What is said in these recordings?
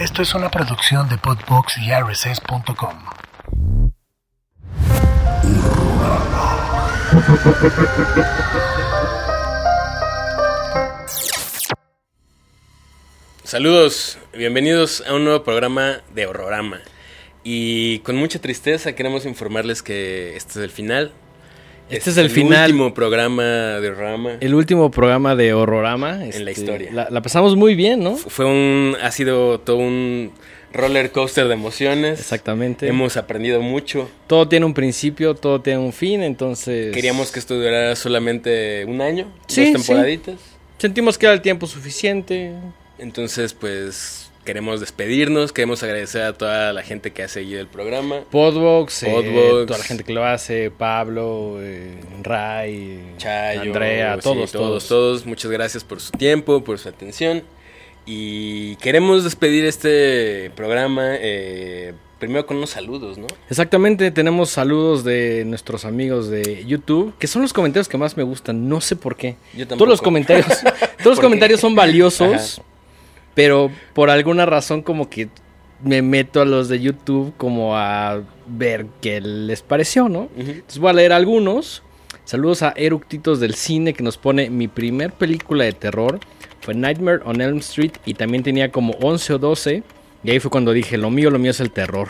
Esto es una producción de Podbox y RSS.com. Saludos, bienvenidos a un nuevo programa de Horrorama. Y con mucha tristeza queremos informarles que este es el final. Este es el final. último programa de Horrorama El último programa de Horrorama. en la este, historia. La, la pasamos muy bien, ¿no? Fue un, ha sido todo un roller coaster de emociones. Exactamente. Hemos aprendido mucho. Todo tiene un principio, todo tiene un fin, entonces... Queríamos que esto durara solamente un año, Sí, dos temporaditas. Sentimos que era el tiempo suficiente. Entonces, pues queremos despedirnos, queremos agradecer a toda la gente que ha seguido el programa. Podbox, eh, Podbox. toda la gente que lo hace, Pablo, eh, Ray, Chayo, Andrea, sí, todos, todos, todos. Muchas gracias por su tiempo, por su atención. Y queremos despedir este programa eh, primero con unos saludos, ¿no? Exactamente, tenemos saludos de nuestros amigos de YouTube, que son los comentarios que más me gustan, no sé por qué. Yo tampoco. Todos los comentarios, todos los comentarios son valiosos, Ajá. Pero por alguna razón como que me meto a los de YouTube como a ver qué les pareció, ¿no? Entonces voy a leer algunos. Saludos a Eructitos del Cine que nos pone mi primer película de terror. Fue Nightmare on Elm Street y también tenía como 11 o 12. Y ahí fue cuando dije, lo mío, lo mío es el terror.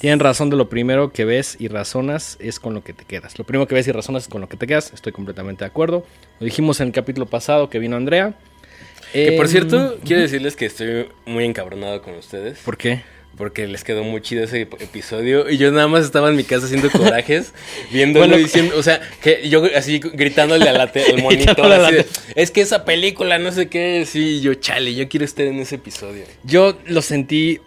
Tienen razón de lo primero que ves y razonas es con lo que te quedas. Lo primero que ves y razonas es con lo que te quedas. Estoy completamente de acuerdo. Lo dijimos en el capítulo pasado que vino Andrea. Que por Em, cierto, quiero decirles que estoy muy encabronado con ustedes. ¿Por qué? Porque les quedó muy chido ese ep- episodio. Y yo nada más estaba en mi casa haciendo corajes, viéndolo Bueno. diciendo, o sea, que yo así gritándole a la al monitor. Así de, es que esa película, no sé qué. Sí, yo, chale, yo quiero estar en ese episodio. Yo lo sentí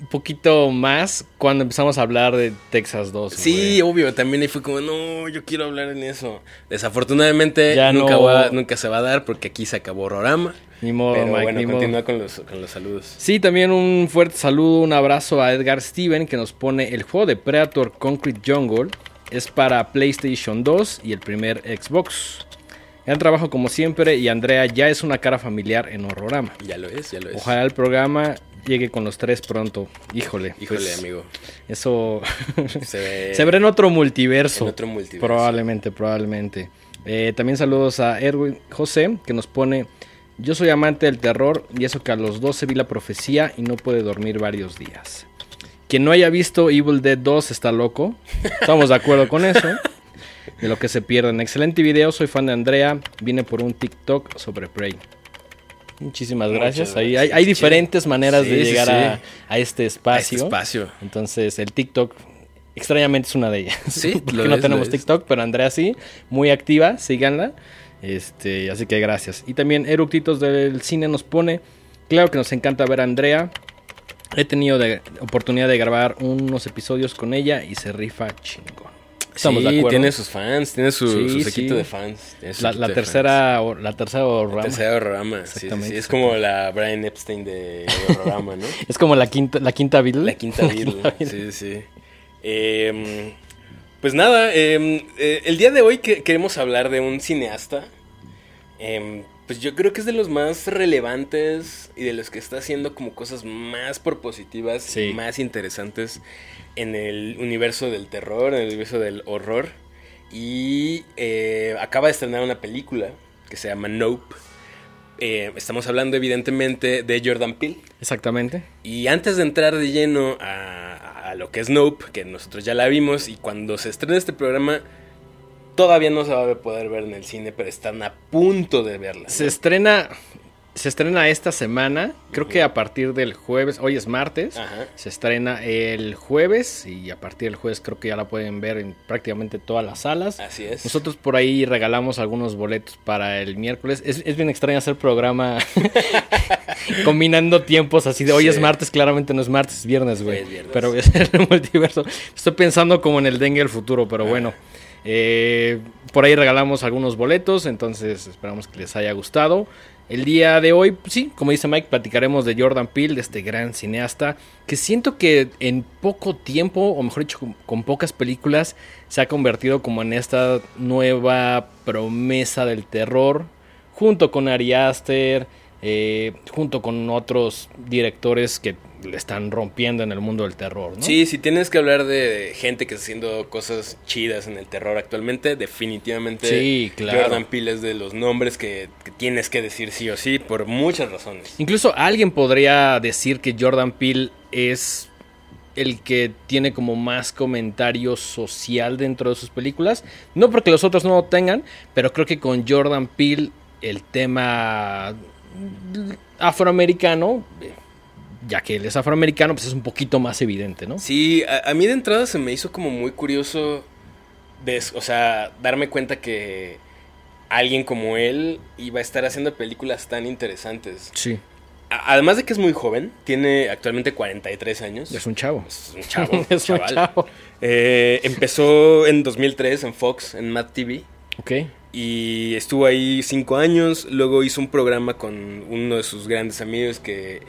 un poquito más cuando empezamos a hablar de Texas 2. Sí, obvio, también ahí fue como, no, yo quiero hablar en eso. Desafortunadamente, Ya nunca, no- va- nunca se va a dar porque aquí se acabó Horrorama. Ni modo, Pero Mike, bueno, ni modo. continúa con los, con los saludos. Sí, también un fuerte saludo, un abrazo a Edgar Steven que nos pone el juego de Predator Concrete Jungle. Es para PlayStation 2 y el primer Xbox. Gran trabajo como siempre y Andrea ya es una cara familiar en Horrorama. Ya lo es, ya lo es. Ojalá el programa llegue con los tres pronto. Híjole. Híjole, pues, amigo. Eso Se ve, se verá en otro multiverso. en otro multiverso. Probablemente, probablemente. Eh, también saludos a Erwin José, que nos pone: Yo soy amante del terror y eso que a los 12 vi la profecía y no puede dormir varios días. Quien no haya visto Evil Dead 2 está loco. Estamos de acuerdo con eso. De lo que se pierden. Excelente video, soy fan de Andrea. Vine por un TikTok sobre Prey. Muchísimas gracias. Ahí hay, diferentes maneras Sí, de llegar sí. A, a este A espacio. este espacio. Entonces, el TikTok, extrañamente, es una de ellas. Sí, Porque lo no es, tenemos. TikTok, pero Andrea sí, muy activa, síganla. Este, así que gracias. Y también Eructitos del Cine nos pone, claro que nos encanta ver a Andrea. He tenido de, oportunidad de grabar unos episodios con ella y se rifa chingón. Estamos sí, de acuerdo. tiene sus fans, tiene su, Sí, su séquito sí. de fans. la, la de tercera, o- la tercera fans. horrorama. Tercera horrorama. Sí, sí, Exactamente. Es como la Brian Epstein de horrorama, ¿no? Es como la quinta, la quinta Beatle. La quinta Beatle. Sí, sí. Em, pues nada, em, eh, el día de hoy que- queremos hablar de un cineasta. em, pues yo creo que es de los más relevantes y de los que está haciendo como cosas más propositivas y más interesantes en el universo del terror, en el universo del horror. Y eh, acaba de estrenar una película que se llama Nope. Eh, estamos hablando evidentemente de Jordan Peele. Exactamente. Y antes de entrar de lleno a, a lo que es Nope, que nosotros ya la vimos, y cuando se estrene este programa, todavía no se va a poder ver en el cine, pero están a punto de verla. ¿no? Se estrena, se estrena esta semana, creo que a partir del jueves, hoy es martes, Ajá. se estrena el jueves y a partir del jueves creo que ya la pueden ver en prácticamente todas las salas. Así es. Nosotros por ahí regalamos algunos boletos para el miércoles. Es, es bien extraño hacer programa combinando tiempos así de hoy Sí. es martes, claramente no es martes, es viernes, güey. Pero es el multiverso. Estoy pensando como en el dengue del futuro, pero bueno. Eh, por ahí regalamos algunos boletos, entonces esperamos que les haya gustado. El día de hoy, sí, como dice Mike, platicaremos de Jordan Peele, de este gran cineasta, que siento que en poco tiempo, o mejor dicho, con, con pocas películas, se ha convertido como en esta nueva promesa del terror, junto con Ari Aster, eh, junto con otros directores que le están rompiendo en el mundo del terror, ¿no? Sí, si tienes que hablar de gente que está haciendo cosas chidas en el terror actualmente, definitivamente Sí, claro. Jordan Peele es de los nombres que, que tienes que decir sí o sí por muchas razones. Incluso alguien podría decir que Jordan Peele es el que tiene como más comentario social dentro de sus películas. No porque los otros no lo tengan, pero creo que con Jordan Peele el tema afroamericano, eh, ya que él es afroamericano, pues es un poquito más evidente, ¿no? Sí, a, a mí de entrada se me hizo como muy curioso, o sea, darme cuenta que alguien como él iba a estar haciendo películas tan interesantes. Sí, A- además de que es muy joven, tiene actualmente 43 años. es un chavo. Es un chavo. Es un chaval. chavo. Eh, empezó en 2003 en Fox, en Mad TV. Ok. Y estuvo ahí cinco años. Luego hizo un programa con uno de sus grandes amigos que,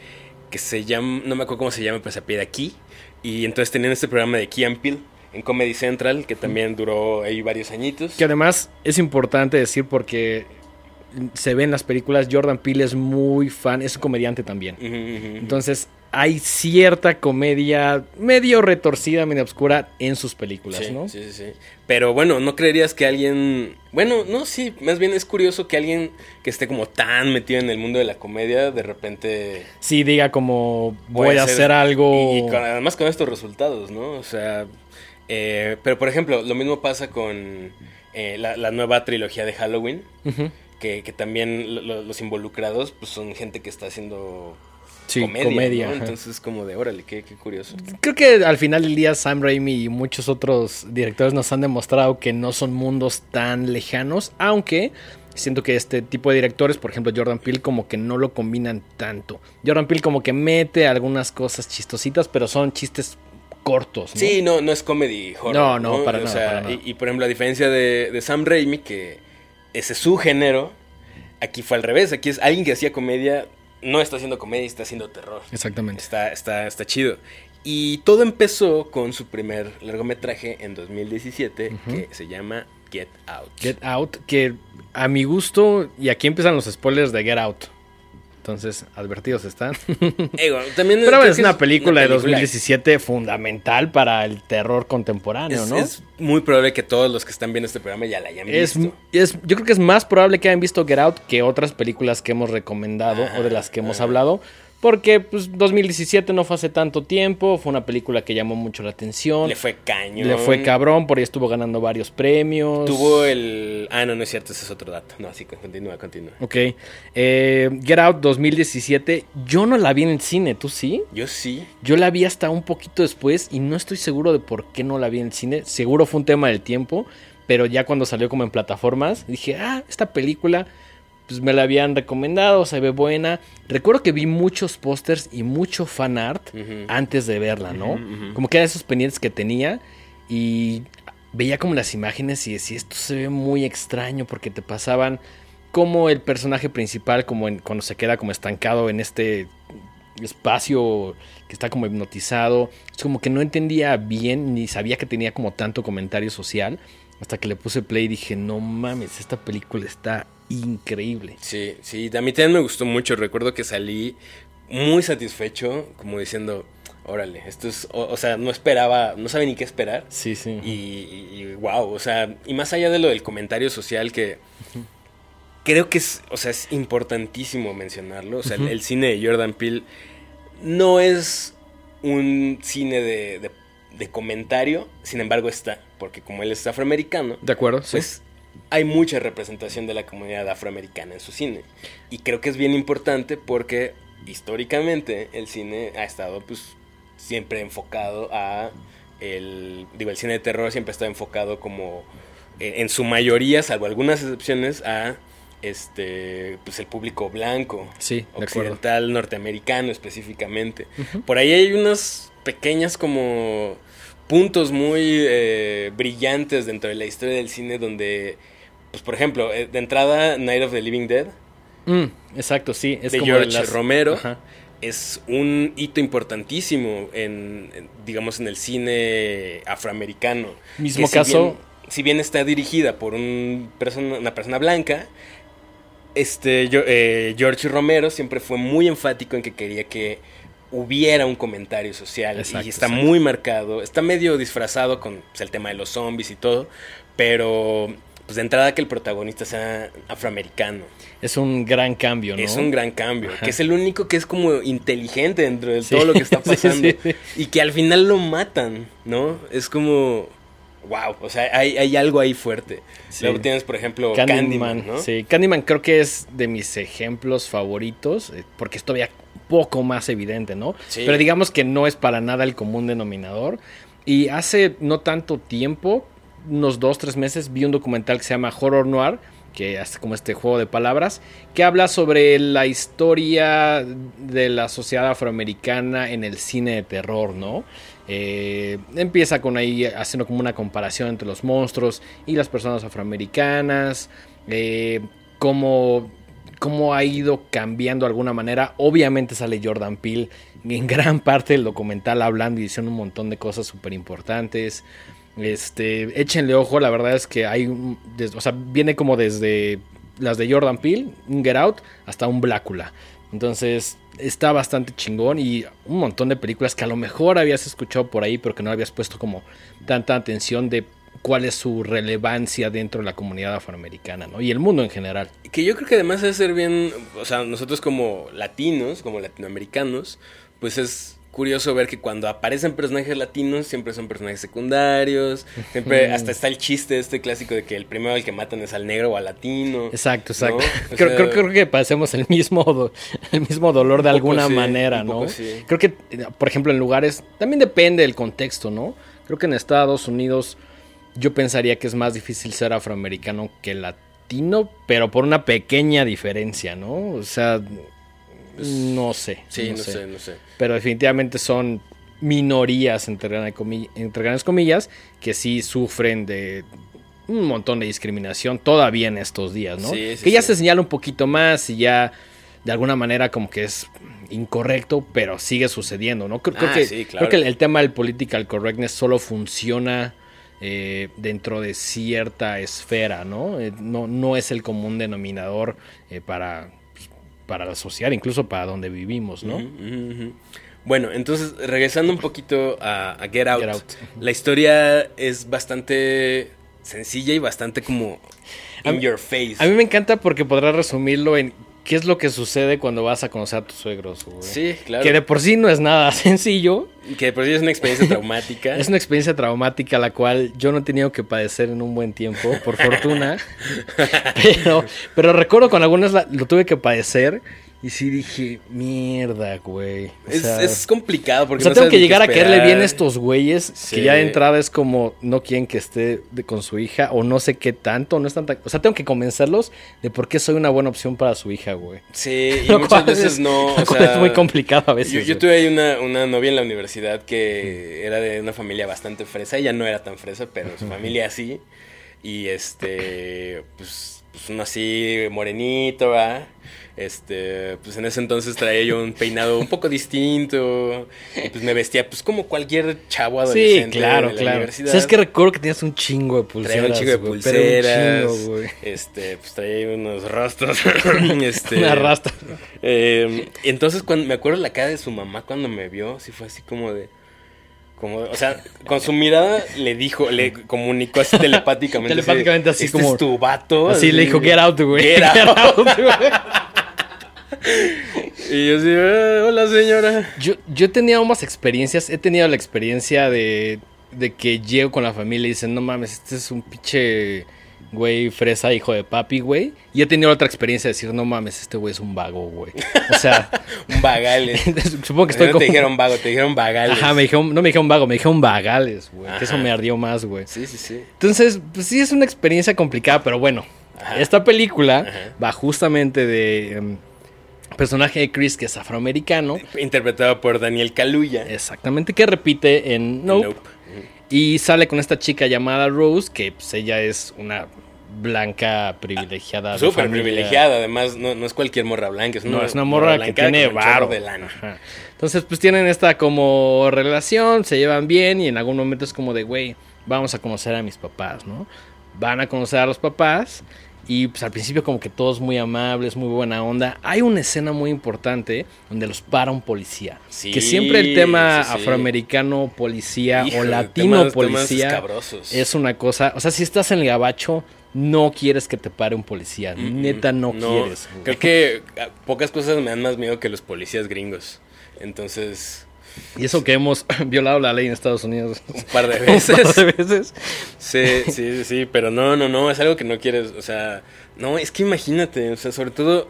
se llama, no me acuerdo cómo se llama, pero se aquí. Y entonces tenían este programa de Key and en Comedy Central, que también duró ahí varios añitos. Que además es importante decir porque se ve en las películas, Jordan Peele es muy fan, es un comediante también. Entonces hay cierta comedia medio retorcida, medio oscura en sus películas, Sí, ¿no? sí, sí, sí. Pero bueno, no creerías que alguien. Bueno, no, sí, más bien es curioso que alguien que esté como tan metido en el mundo de la comedia, de repente. Sí, diga como voy a hacer algo. Y, y con- además con estos resultados, ¿no? O sea. eh, pero por ejemplo, lo mismo pasa con eh, la, la nueva trilogía de Halloween. Que, que también lo- lo- los involucrados pues son gente que está haciendo Sí, comedia, comedia, ¿no? Entonces como de órale, qué, qué curioso. Creo que al final del día Sam Raimi y muchos otros directores nos han demostrado que no son mundos tan lejanos, aunque siento que este tipo de directores, por ejemplo Jordan Peele, como que no lo combinan tanto. Jordan Peele como que mete algunas cosas chistositas, pero son chistes cortos. ¿no? Sí, no, no es comedy horror. No, no, para O nada, sea, para nada. Y, y, por ejemplo, a diferencia de, de Sam Raimi, que ese es su género, aquí fue al revés. Aquí es alguien que hacía comedia, no está haciendo comedia, está haciendo terror. Exactamente. Está, está, está chido. Y todo empezó con su primer largometraje en 2017, que se llama Get Out. Get Out, que a mi gusto, y aquí empiezan los spoilers de Get Out. Entonces, advertidos están. Ego, también Pero es una película de película 2017 fundamental para el terror contemporáneo, Es, ¿no? es muy probable que todos los que están viendo este programa ya la hayan Es, visto. es- yo creo que es más probable que hayan visto Get Out que otras películas que hemos recomendado o de las que hemos hablado. Porque pues 2017 no fue hace tanto tiempo, fue una película que llamó mucho la atención. Le fue cañón. Le fue cabrón, por ahí estuvo ganando varios premios. Tuvo el. Ah, no, no es cierto, ese es otro dato. No, sí, continúa, continúa. Ok. Eh, Get Out 2017. Yo no la vi en el cine, ¿tú sí? Yo sí. Yo la vi hasta un poquito después y no estoy seguro de por qué no la vi en el cine. Seguro fue un tema del tiempo, pero ya cuando salió como en plataformas, dije, ah, esta película, pues me la habían recomendado, se ve buena. Recuerdo que vi muchos pósters y mucho fan art antes de verla, ¿no? Como que eran esos pendientes que tenía y veía como las imágenes y decía, esto se ve muy extraño porque te pasaban como el personaje principal, como en- cuando se queda como estancado en este espacio que está como hipnotizado. Es como que no entendía bien ni sabía que tenía como tanto comentario social. Hasta que le puse play y dije, no mames, esta película está increíble. Sí, sí, a mí también me gustó mucho. Recuerdo que salí muy satisfecho, como diciendo, órale, esto es. O, o sea, no esperaba, no sabía ni qué esperar. Sí, sí. Y, y- y wow, o sea, y más allá de lo del comentario social que creo que es, o sea, es importantísimo mencionarlo. O sea, el- cine de Jordan Peele no es un cine de, de- de comentario, sin embargo está, porque como él es afroamericano, ¿De acuerdo? Sí. Hay mucha representación de la comunidad afroamericana en su cine. Y creo que es bien importante porque históricamente el cine ha estado pues siempre enfocado a el digo el cine de terror siempre ha estado enfocado como eh, en su mayoría salvo algunas excepciones a este pues el público blanco sí, occidental norteamericano específicamente. Por ahí hay unas pequeñas como puntos muy eh, brillantes dentro de la historia del cine donde, pues por ejemplo, eh, de entrada Night of the Living Dead Mm, exacto, sí. Es de como George las- Romero Ajá. es un hito importantísimo en, en, digamos, en el cine afroamericano. Mismo si caso- bien- si bien está dirigida por un persona, una persona blanca, este, yo- eh, George Romero siempre fue muy enfático en que quería que hubiera un comentario social. Exacto, y está exacto. muy marcado. Está medio disfrazado con pues, el tema de los zombies y todo. Pero, pues de entrada que el protagonista sea afroamericano. Es un gran cambio, ¿no? Es un gran cambio. Ajá. Que es el único que es como inteligente dentro de Sí. todo lo que está pasando. sí, sí. Y que al final lo matan, ¿no? Es como. Wow. O sea, hay, hay algo ahí fuerte. Luego tienes, por ejemplo, Candyman, Candyman, ¿no? Sí, Candyman creo que es de mis ejemplos favoritos, eh, porque es todavía poco más evidente, ¿no? Sí. Pero digamos que no es para nada el común denominador. Y hace no tanto tiempo, unos dos, tres meses, vi un documental que se llama Horror Noir, que es como este juego de palabras, que habla sobre la historia de la sociedad afroamericana en el cine de terror, ¿no? Eh, empieza con ahí haciendo como una comparación entre los monstruos y las personas afroamericanas, eh, cómo, cómo ha ido cambiando de alguna manera. Obviamente sale Jordan Peele en gran parte del documental hablando y diciendo un montón de cosas súper importantes. Este, échenle ojo, la verdad es que hay, o sea, viene como desde las de Jordan Peele, un Get Out, hasta un Blácula. Entonces, está bastante chingón y un montón de películas que a lo mejor habías escuchado por ahí, pero que no habías puesto como tanta atención de cuál es su relevancia dentro de la comunidad afroamericana, ¿no? Y el mundo en general. Que yo creo que además de ser bien, o sea, nosotros como latinos, como latinoamericanos, pues es curioso ver que cuando aparecen personajes latinos siempre son personajes secundarios, siempre hasta está el chiste este clásico de que el primero al que matan es al negro o al latino. Exacto, exacto. Creo, sea, creo, creo que pasemos el mismo, el mismo dolor de alguna sí, manera, ¿no? sí. Creo que, por ejemplo, en lugares, también depende del contexto, ¿no? Creo que en Estados Unidos yo pensaría que es más difícil ser afroamericano que latino, pero por una pequeña diferencia, ¿no? O sea, no sé. Sí, no, sé. no sé. Pero definitivamente son minorías, entre, grandes comillas, que sí sufren de un montón de discriminación todavía en estos días, ¿no? Sí, sí, que ya sí. se señala un poquito más y ya de alguna manera como que es incorrecto, pero sigue sucediendo, ¿no? Creo, creo Ah, que, claro. creo que el, el tema del political correctness solo funciona eh, dentro de cierta esfera, ¿no? Eh, no, no es el común denominador eh, para, para la sociedad, incluso para donde vivimos, ¿no? Bueno, entonces, regresando un poquito a, a Get Out, Get Out. la historia es bastante sencilla y bastante como in your face. A mí me encanta porque podrás resumirlo en qué es lo que sucede cuando vas a conocer a tus suegros. güey. Sí, claro. Que de por sí no es nada sencillo. Que por sí es una experiencia traumática. Es una experiencia traumática la cual yo no he tenido que padecer en un buen tiempo, por fortuna. pero, pero recuerdo con algunas la- lo tuve que padecer y sí dije, mierda, güey. O Es, sea, es complicado o porque sea, no tengo que llegar a caerle bien a estos güeyes Sí. que ya de entrada es como no quieren que esté de- con su hija o no sé qué tanto, no es tanta, o sea, tengo que convencerlos de por qué soy una buena opción para su hija, güey. Sí, y Lo muchas veces es- no. o sea, es muy complicado a veces. Yo, tuve ahí una, una novia en la universidad que era de una familia bastante fresa. Ella no era tan fresa, pero su familia sí. Y este, pues, pues uno así morenito, ¿va? Este, pues en ese entonces traía yo un peinado un poco distinto. Y pues me vestía pues como cualquier chavo Sí, adolescente claro, de la claro. universidad. ¿Sabes que recuerdo que tenías un chingo de pulseras? Traía un chico de pulseras. un chingo, este, pues traía unos rostros. este, Una rasta. eh, entonces, cuando me acuerdo la cara de su mamá cuando me vio, sí fue así como de. Como, o sea, con su mirada le dijo, le comunicó así telepáticamente. Telepáticamente así "Este como- es tu vato. Así le dijo, get out, güey. Get out. güey. Y yo así, "Eh, hola señora. Yo, yo he tenido más experiencias. He tenido la experiencia de, de que llego con la familia y dicen, no mames, este es un pinche güey fresa, hijo de papi, güey. Y he tenido otra experiencia de decir, no mames, este güey es un vago, güey. O sea, Un vagales. supongo que estoy no como... te dijeron vago, te dijeron vagales. Ajá, me dijeron, no me dijeron vago, me dijeron vagales, güey. Que eso me ardió más, güey. Sí, sí, sí. Entonces, pues sí es una experiencia complicada, pero bueno. Ajá. Esta película Ajá. va justamente de em, personaje de Chris que es afroamericano. Interpretado por Daniel Kaluuya. Exactamente, que repite en Nope. Nope. Y sale con esta chica llamada Rose, que pues, ella es una blanca privilegiada. de Súper privilegiada, además no, no es cualquier morra blanca, es una, No, es una morra que blanca tiene varo. de lana. Ajá. Entonces, pues tienen esta como relación, se llevan bien y en algún momento es como de, güey, vamos a conocer a mis papás, ¿no? Van a conocer a los papás Y pues al principio como que todos muy amables, muy buena onda. Hay una escena muy importante donde los para un policía. Sí, que siempre el tema sí, sí. afroamericano policía Híjole, o latino temas- temas policía escabrosos. es una cosa... O sea, si estás en el gabacho, no quieres que te pare un policía. Neta, no, quieres. güey. Creo que ah, pocas cosas me dan más miedo que los policías gringos. Entonces, Y eso que hemos violado la ley en Estados Unidos. un par de Un par veces. de veces. Sí, sí, sí, sí, pero no, no, no, es algo que no quieres, o sea, no, es que imagínate, o sea, sobre todo,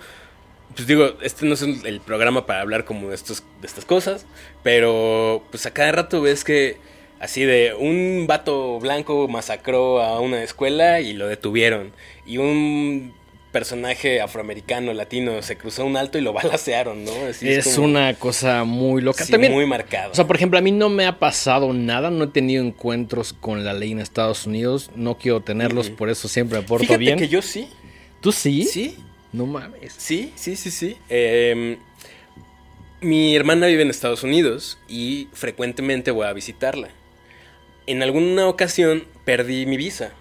pues digo, este no es el el programa para hablar como de, estos, de estas cosas, pero pues a cada rato ves que así de un vato blanco masacró a una escuela y lo detuvieron, y un personaje afroamericano, latino, se cruzó un alto y lo balacearon, ¿no? Así Es como- una cosa muy loca. sí, También, muy marcado. O sea, por ejemplo, a mí no me ha pasado nada, no he tenido encuentros con la ley en Estados Unidos, no quiero tenerlos, por eso siempre me porto Fíjate bien. que yo sí, ¿Tú sí? sí, No mames. Sí, sí, sí, sí. Eh, mi hermana vive en Estados Unidos y frecuentemente voy a visitarla. En alguna ocasión perdí mi visa.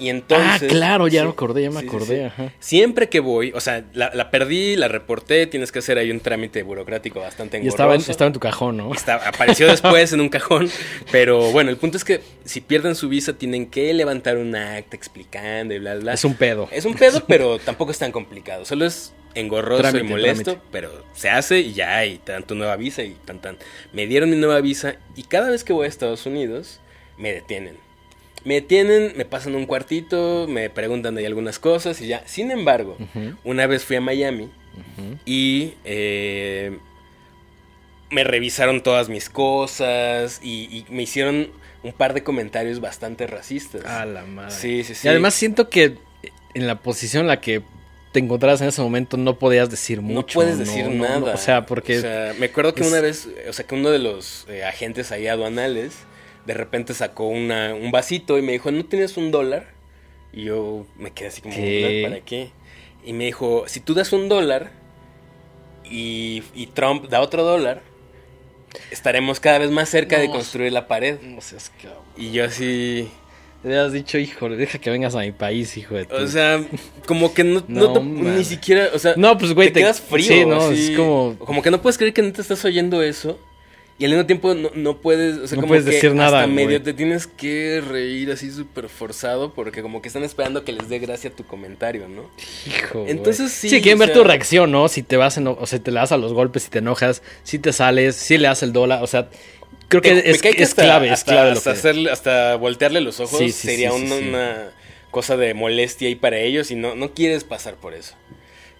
Y entonces... ah, claro, ya sí, me acordé, ya me sí, acordé, sí. ajá. Siempre que voy, o sea, la, la perdí, la reporté, tienes que hacer ahí un trámite burocrático bastante Y estaba en, engorroso. estaba en tu cajón, ¿no? Está- apareció después en un cajón, pero bueno, el punto es que si pierden su visa tienen que levantar un acta explicando y bla, bla. bla. Es un pedo. Es un pedo, pero tampoco es tan complicado. Solo es engorroso Trámite, y molesto, trámite. pero se hace y ya, y te dan tu nueva visa y tan tan. Me dieron mi nueva visa y cada vez que voy a Estados Unidos me detienen. Me detienen, me pasan un cuartito, me preguntan de algunas cosas y ya. Sin embargo, una vez fui a Miami y eh, me revisaron todas mis cosas y, y me hicieron un par de comentarios bastante racistas. A la madre. Sí, sí, sí. Y además siento que en la posición en la que te encontrabas en ese momento no podías decir mucho. no puedes decir no, no, nada. no. O sea, porque O sea, me acuerdo que es- una vez, o sea, que uno de los eh, agentes ahí aduanales de repente sacó una, un vasito y me dijo, ¿no tienes un dólar? Y yo me quedé así como, ¿Qué? "¿Dólar ¿para qué? Y me dijo, si tú das un dólar y, y Trump da otro dólar, estaremos cada vez más cerca de construir la pared. no seas cabrón. Y yo así... Te habías dicho, híjole, deja que vengas a mi país, hijo de tu... O sea, como que no, no No, te- ni siquiera, o sea, No, pues, güey, te, te- quedas frío. sí, no, así, es como- como que no puedes creer que no te estás oyendo eso y al mismo tiempo no, no puedes, o sea, No como puedes que decir nada, hasta medio te tienes que reír así súper forzado porque como que están esperando que les dé gracia tu comentario, ¿no? Hijo. Entonces, sí, Sí, quieren ver sea- tu reacción, ¿no? Si te vas, eno- o sea, te le das a los golpes, si te enojas, si te sales, si le das el dólar, o sea, creo que Te- es, que es hasta- clave, es hasta- clave hasta, que... hacerle- hasta voltearle los ojos Sí, sí, sería sí, una, una cosa de molestia ahí para ellos y no, no quieres pasar por eso.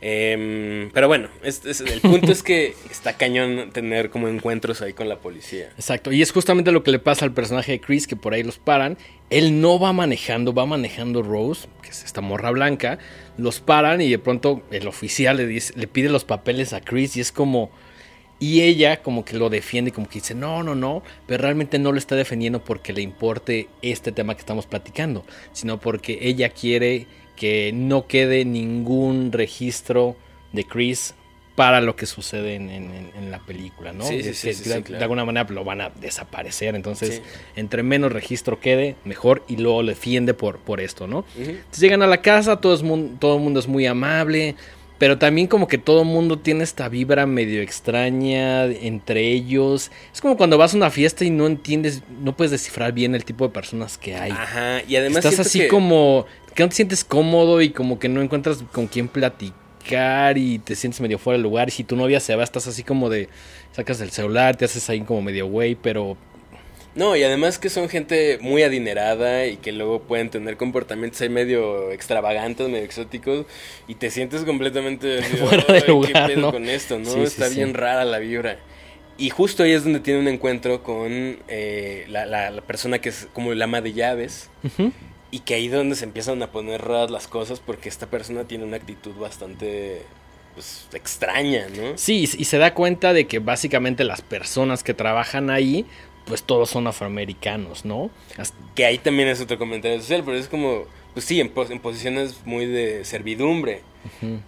Em, pero bueno, es- el punto es que está cañón tener como encuentros ahí con la policía. Exacto, y es justamente lo que le pasa al personaje de Chris, que por ahí los paran. Él no va manejando, va manejando Rose, que es esta morra blanca. Los paran y de pronto el oficial le, dice, le pide los papeles a Chris y es como... Y ella como que lo defiende, como que dice, no, no, no, pero realmente no lo está defendiendo porque le importe este tema que estamos platicando, sino porque ella quiere que no quede ningún registro de Chris para lo que sucede en, en- la película, ¿no? Sí, sí, sí, de, sí, claro. de alguna manera lo van a desaparecer, entonces entre menos registro quede, mejor, y luego le defiende por, por esto, ¿no? Entonces llegan a la casa, todo, es todo el mundo es muy amable, pero también como que todo el mundo tiene esta vibra medio extraña entre ellos. Es como cuando vas a una fiesta y no entiendes, no puedes descifrar bien el tipo de personas que hay. Ajá, y además Estás así que- como que no te sientes cómodo y como que no encuentras con quién platicar y te sientes medio fuera de lugar. Y si tu novia se va, estás así como de sacas el celular, te haces ahí como medio güey, pero No, y además que son gente muy adinerada y que luego pueden tener comportamientos ahí medio extravagantes, medio exóticos, y te sientes completamente Fuera de "Ay, lugar, ¿Qué pedo ¿no? con esto, no? Sí, Está sí. bien rara la vibra. Y justo ahí es donde tiene un encuentro con eh, la, la- la persona que es como el ama de llaves, y que ahí es donde se empiezan a poner raras las cosas porque esta persona tiene una actitud bastante pues, extraña, ¿no? Sí, y se da cuenta de que básicamente las personas que trabajan ahí, pues todos son afroamericanos, ¿no? Hasta- Que ahí también es otro comentario social, pero es como, pues sí, en, pos- en posiciones muy de servidumbre.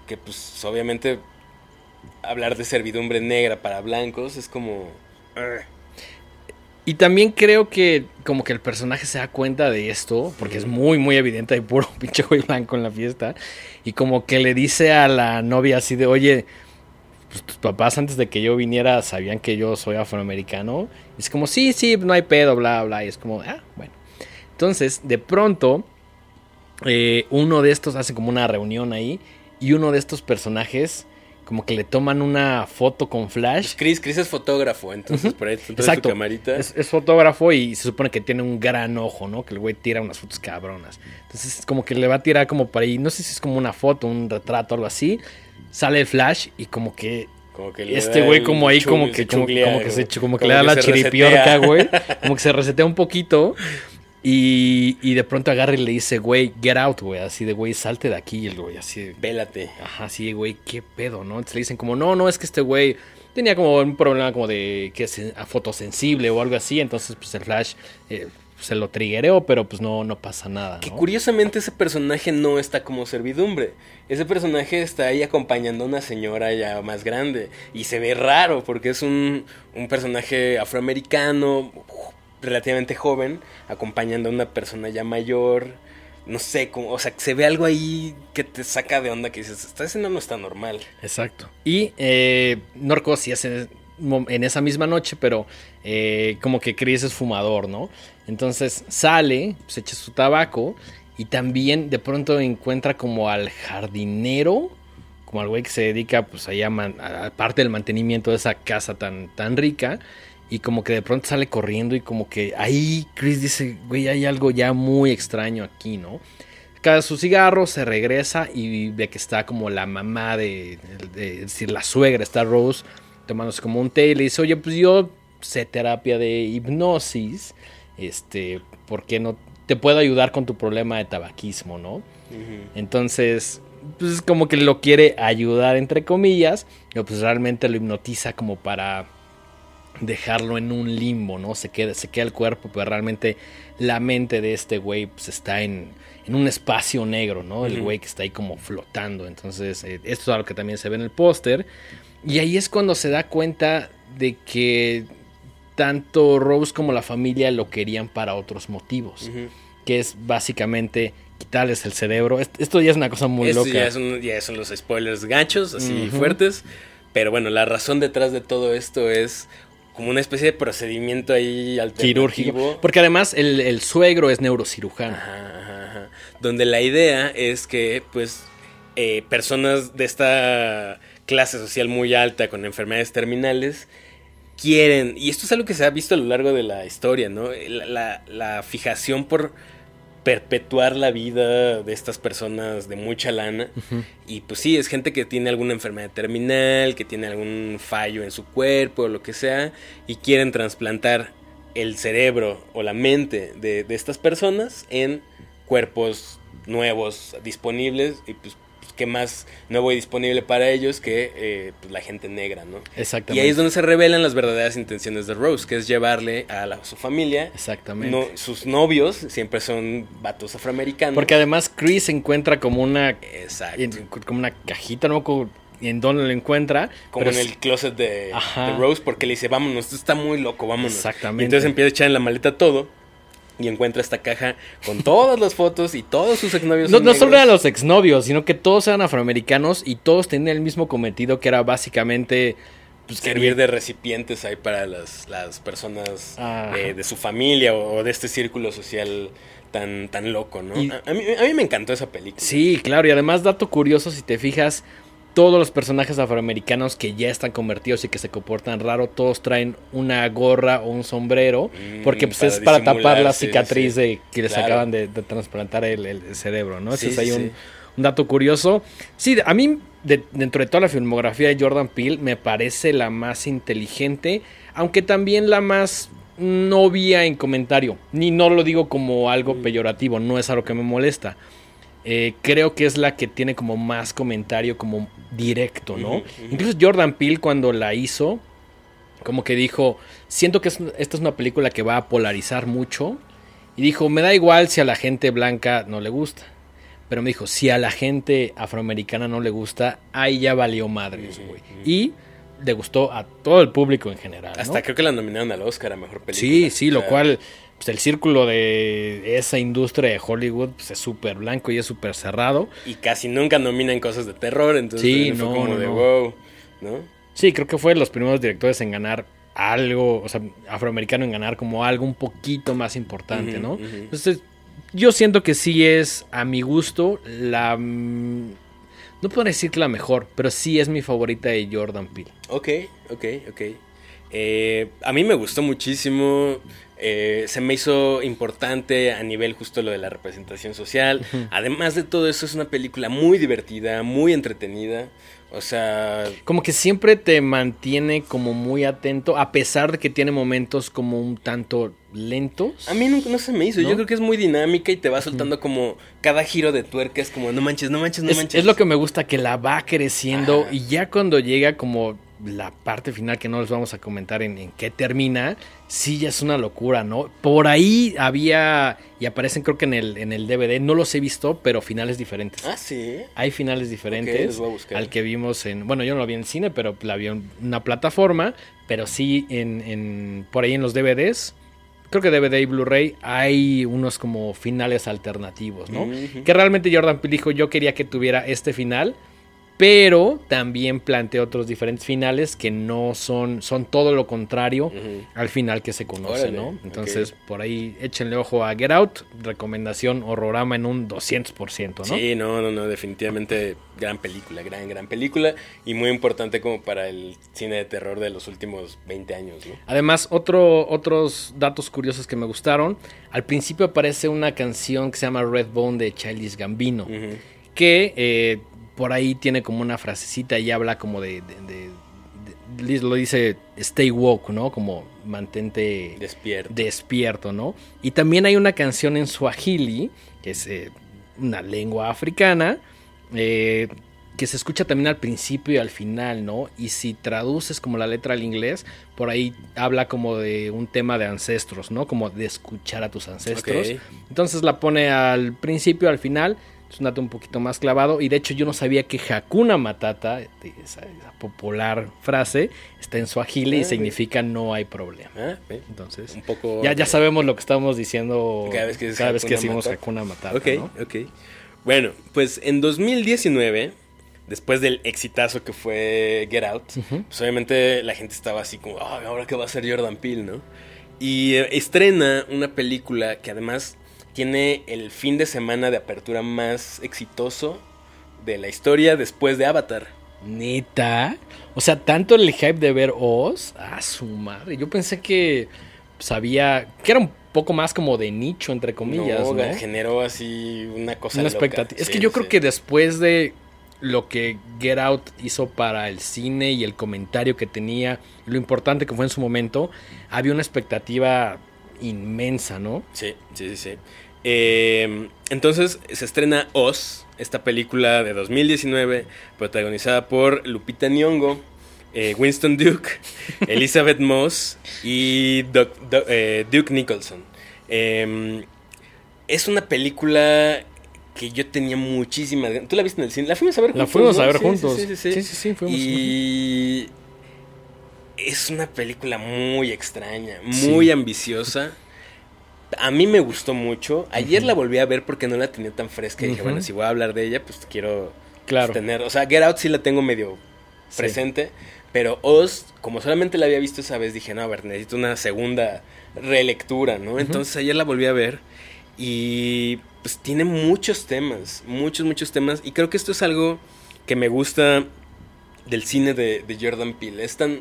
que pues obviamente hablar de servidumbre negra para blancos es como... Y también creo que como que el personaje se da cuenta de esto, porque es muy, muy evidente, hay puro pinche güey blanco en la fiesta, y como que le dice a la novia así de, oye, pues tus papás antes de que yo viniera sabían que yo soy afroamericano. Y es como, sí, sí, no hay pedo, bla, bla, y es como, ah, bueno. Entonces, de pronto, eh, uno de estos hace como una reunión ahí, y uno de estos personajes como que le toman una foto con flash. Pues Chris, Chris es fotógrafo, entonces por ahí Exacto. su camarita. Es, es fotógrafo y se supone que tiene un gran ojo, ¿no? Que el güey tira unas fotos cabronas. Entonces, como que le va a tirar como por ahí, no sé si es como una foto, un retrato, algo así. Sale el flash y como que Como que le este güey como ahí como que como, que se como que Como le da que la chiripiorca, güey. Como que se resetea un poquito. Y, y de pronto agarra y le dice, güey, get out, güey. Así de, güey, salte de aquí. Y el güey así de, Vélate. Ajá, sí, güey, qué pedo, ¿no? Entonces le dicen como, no, no, es que este güey tenía como un problema como de que es eh, fotosensible o algo así, entonces pues el Flash eh, se lo triggereó, pero pues no, no pasa nada, Que curiosamente ese personaje no está como servidumbre. Ese personaje está ahí acompañando a una señora ya más grande. Y se ve raro porque es un, un personaje afroamericano, relativamente joven, acompañando a una persona ya mayor. No sé, como, o sea, se ve algo ahí que te saca de onda que dices, esta escena no está normal. Exacto. Y eh, Norco sí en esa misma noche, pero eh, como que Chris es fumador, ¿no? Entonces sale, se echa su tabaco y también de pronto encuentra como al jardinero, como al güey que se dedica pues ahí a- a parte del mantenimiento de esa casa tan, tan rica. Y como que de pronto sale corriendo y como que ahí Chris dice, güey, hay algo ya muy extraño aquí, ¿no? Cada su cigarro, se regresa y ve que está como la mamá de, de- es decir, la suegra, está Rose, tomándose como un té y le dice, oye, pues yo sé terapia de hipnosis, este, ¿por qué no te puedo ayudar con tu problema de tabaquismo, no? Entonces, pues como que lo quiere ayudar, entre comillas, pero pues realmente lo hipnotiza como para dejarlo en un limbo, ¿no? Se queda, se queda el cuerpo, pero realmente la mente de este güey pues, está en, en un espacio negro, ¿no? El güey que está ahí como flotando. Entonces, eh, esto es algo que también se ve en el póster. Y ahí es cuando se da cuenta de que tanto Rose como la familia lo querían para otros motivos. Que es básicamente quitarles el cerebro. Est- Esto ya es una cosa muy Esto loca. ya, es un- ya son los spoilers ganchos, así fuertes. Pero bueno, la razón detrás de todo esto es como una especie de procedimiento ahí alternativo. Quirúrgico. Porque además el, el suegro es neurocirujano. Ajá, ajá, ajá. Donde la idea es que, pues, eh, personas de esta clase social muy alta con enfermedades terminales quieren, y esto es algo que se ha visto a lo largo de la historia, ¿no? La, la- la fijación por perpetuar la vida de estas personas de mucha lana. Y pues sí, es gente que tiene alguna enfermedad terminal, que tiene algún fallo en su cuerpo o lo que sea, y quieren trasplantar el cerebro o la mente de, de estas personas en cuerpos nuevos disponibles y pues pues, qué más nuevo y disponible para ellos que eh, pues, la gente negra, ¿no? Y Exactamente. ahí es donde se revelan las verdaderas intenciones de Rose, que es llevarle a, la- a su familia. Exactamente. No, sus novios siempre son vatos afroamericanos. Porque además Chris encuentra como una Exacto. en- como una cajita, no acuerdo en dónde lo encuentra. Como en el closet de, de Rose, porque le dice, vámonos, esto está muy loco, vámonos. Exactamente. Y entonces empieza a echar en la maleta todo y encuentra esta caja con todas las fotos y todos sus exnovios. No, no solo eran los exnovios, sino que todos eran afroamericanos y todos tenían el mismo cometido que era básicamente pues, servir de recipientes ahí para las, las personas eh, de su familia o, o de este círculo social tan, tan loco, ¿no? Y- a, a mí, a mí me encantó esa película. Sí, claro, y además dato curioso, si te fijas, todos los personajes afroamericanos que ya están convertidos y que se comportan raro, todos traen una gorra o un sombrero, Mm, porque pues para es para tapar la cicatriz sí. de que les Claro. acaban de, de trasplantar el, el cerebro, ¿no? Ese es ahí sí, un, sí. un dato curioso. Sí, a mí, de- dentro de toda la filmografía de Jordan Peele, me parece la más inteligente, aunque también la más novia en comentario. Ni no lo digo como algo Mm. peyorativo, no es algo que me molesta. Eh, creo que es la que tiene como más comentario como directo, ¿no? Incluso Jordan Peele cuando la hizo, como que dijo, siento que es- esta es una película que va a polarizar mucho. Y dijo, me da igual si a la gente blanca no le gusta. Pero me dijo, si a la gente afroamericana no le gusta, ahí ya valió madres. Y le gustó a todo el público en general. ¿no? Hasta creo que la nominaron al Oscar a Mejor Película. Sí, sí, O lo cual, pues el círculo de esa industria de Hollywood pues, es súper blanco y es súper cerrado. Y casi nunca nominan cosas de terror, entonces Sí, también fue no, como no, de no. wow, ¿no? Sí, creo que fue de los primeros directores en ganar algo, o sea, afroamericano en ganar como algo un poquito más importante, ¿no? Entonces, yo siento que sí es, a mi gusto, la... No puedo decir que la mejor, pero sí es mi favorita de Jordan Peele. Ok, ok, ok. Eh, a mí me gustó muchísimo. Eh, se me hizo importante a nivel justo lo de la representación social. Además de todo eso, es una película muy divertida, muy entretenida. O sea, Como que siempre te mantiene como muy atento, a pesar de que tiene momentos como un tanto lentos. a mí no, no se me hizo. ¿No? Yo creo que es muy dinámica y te va soltando como cada giro de tuerca. Es como, no manches, no manches, no es, manches. es lo que me gusta, que la va creciendo Ajá. y ya cuando llega como la parte final, que no les vamos a comentar en, en qué termina, sí ya es una locura, ¿no? Por ahí había, y aparecen creo que en el, en el DVD, no los he visto, pero finales diferentes. Ah, sí. Hay finales diferentes al que vimos en, bueno, yo no lo vi en cine, pero la vi en una plataforma, pero sí en, en por ahí en los DVDs. Creo que DVD y Blu-ray hay unos como finales alternativos, ¿no? Que realmente Jordan Peele dijo, yo quería que tuviera este final, pero también planteó otros diferentes finales que no son, son todo lo contrario al final que se conoce, Órale, ¿no? Entonces, por ahí échenle ojo a Get Out, recomendación horrorama en un 200%, ¿no? Sí, no, no, no, definitivamente gran película, gran, gran película y muy importante como para el cine de terror de los últimos 20 años, ¿no? Además, otro, otros datos curiosos que me gustaron. Al principio aparece una canción que se llama Red Bone de Childish Gambino. Que eh, por ahí tiene como una frasecita y habla como de, de- de- de- Lo dice stay woke, ¿no? Como mantente Despierto. despierto, ¿no? Y también hay una canción en Swahili, que es eh, una lengua africana, eh, que se escucha también al principio y al final, ¿no? Y si traduces como la letra al inglés, por ahí habla como de un tema de ancestros, ¿no? Como de escuchar a tus ancestros. Entonces la pone al principio, al final. Es un dato un poquito más clavado. Y de hecho yo no sabía que Hakuna Matata, esa, esa popular frase, está en Swahili y Ah, significa no hay problema. Ah. Entonces, Un poco... ya, ya sabemos lo que estamos diciendo Cada vez que cada vez que Hakuna decimos Matata. Hakuna Matata. Ok, ¿no? ok. Bueno, pues en 2019, después del exitazo que fue Get Out, pues obviamente la gente estaba así como, "Ay, ahora qué va a hacer Jordan Peele, ¿no? Y eh, estrena una película que además tiene el fin de semana de apertura más exitoso de la historia después de Avatar. Neta. O sea, tanto el hype de ver Oz. A su madre. Yo pensé que sabía. que era un poco más como de nicho, entre comillas. no, ¿no? generó así una cosa Una expectativa. Es que yo creo que después de lo que Get Out hizo para el cine y el comentario que tenía, lo importante que fue en su momento, había una expectativa inmensa, ¿no? Sí, sí, sí, sí. Eh, entonces se estrena Oz, esta película de 2019, protagonizada por Lupita Nyong'o, eh, Winston Duke, Elizabeth Moss y Doc- eh, Duke Nicholson. Eh, es una película que yo tenía muchísimas ganas. ¿Tú la viste en el cine? La fuimos a ver La juntos. fuimos a ver Sí, juntos. Sí, sí, sí. Sí, sí, sí, fuimos. Y es una película muy extraña, Sí. muy ambiciosa. A mí me gustó mucho. Ayer la volví a ver porque no la tenía tan fresca. Y dije, bueno, si voy a hablar de ella, pues quiero Claro. tener. O sea, Get Out sí la tengo medio Sí. presente. Pero Oz, como solamente la había visto esa vez, dije, no, a ver, necesito una segunda relectura, ¿no? Entonces ayer la volví a ver. Y pues tiene muchos temas, muchos, muchos temas. Y creo que esto es algo que me gusta del cine de, de Jordan Peele. Es tan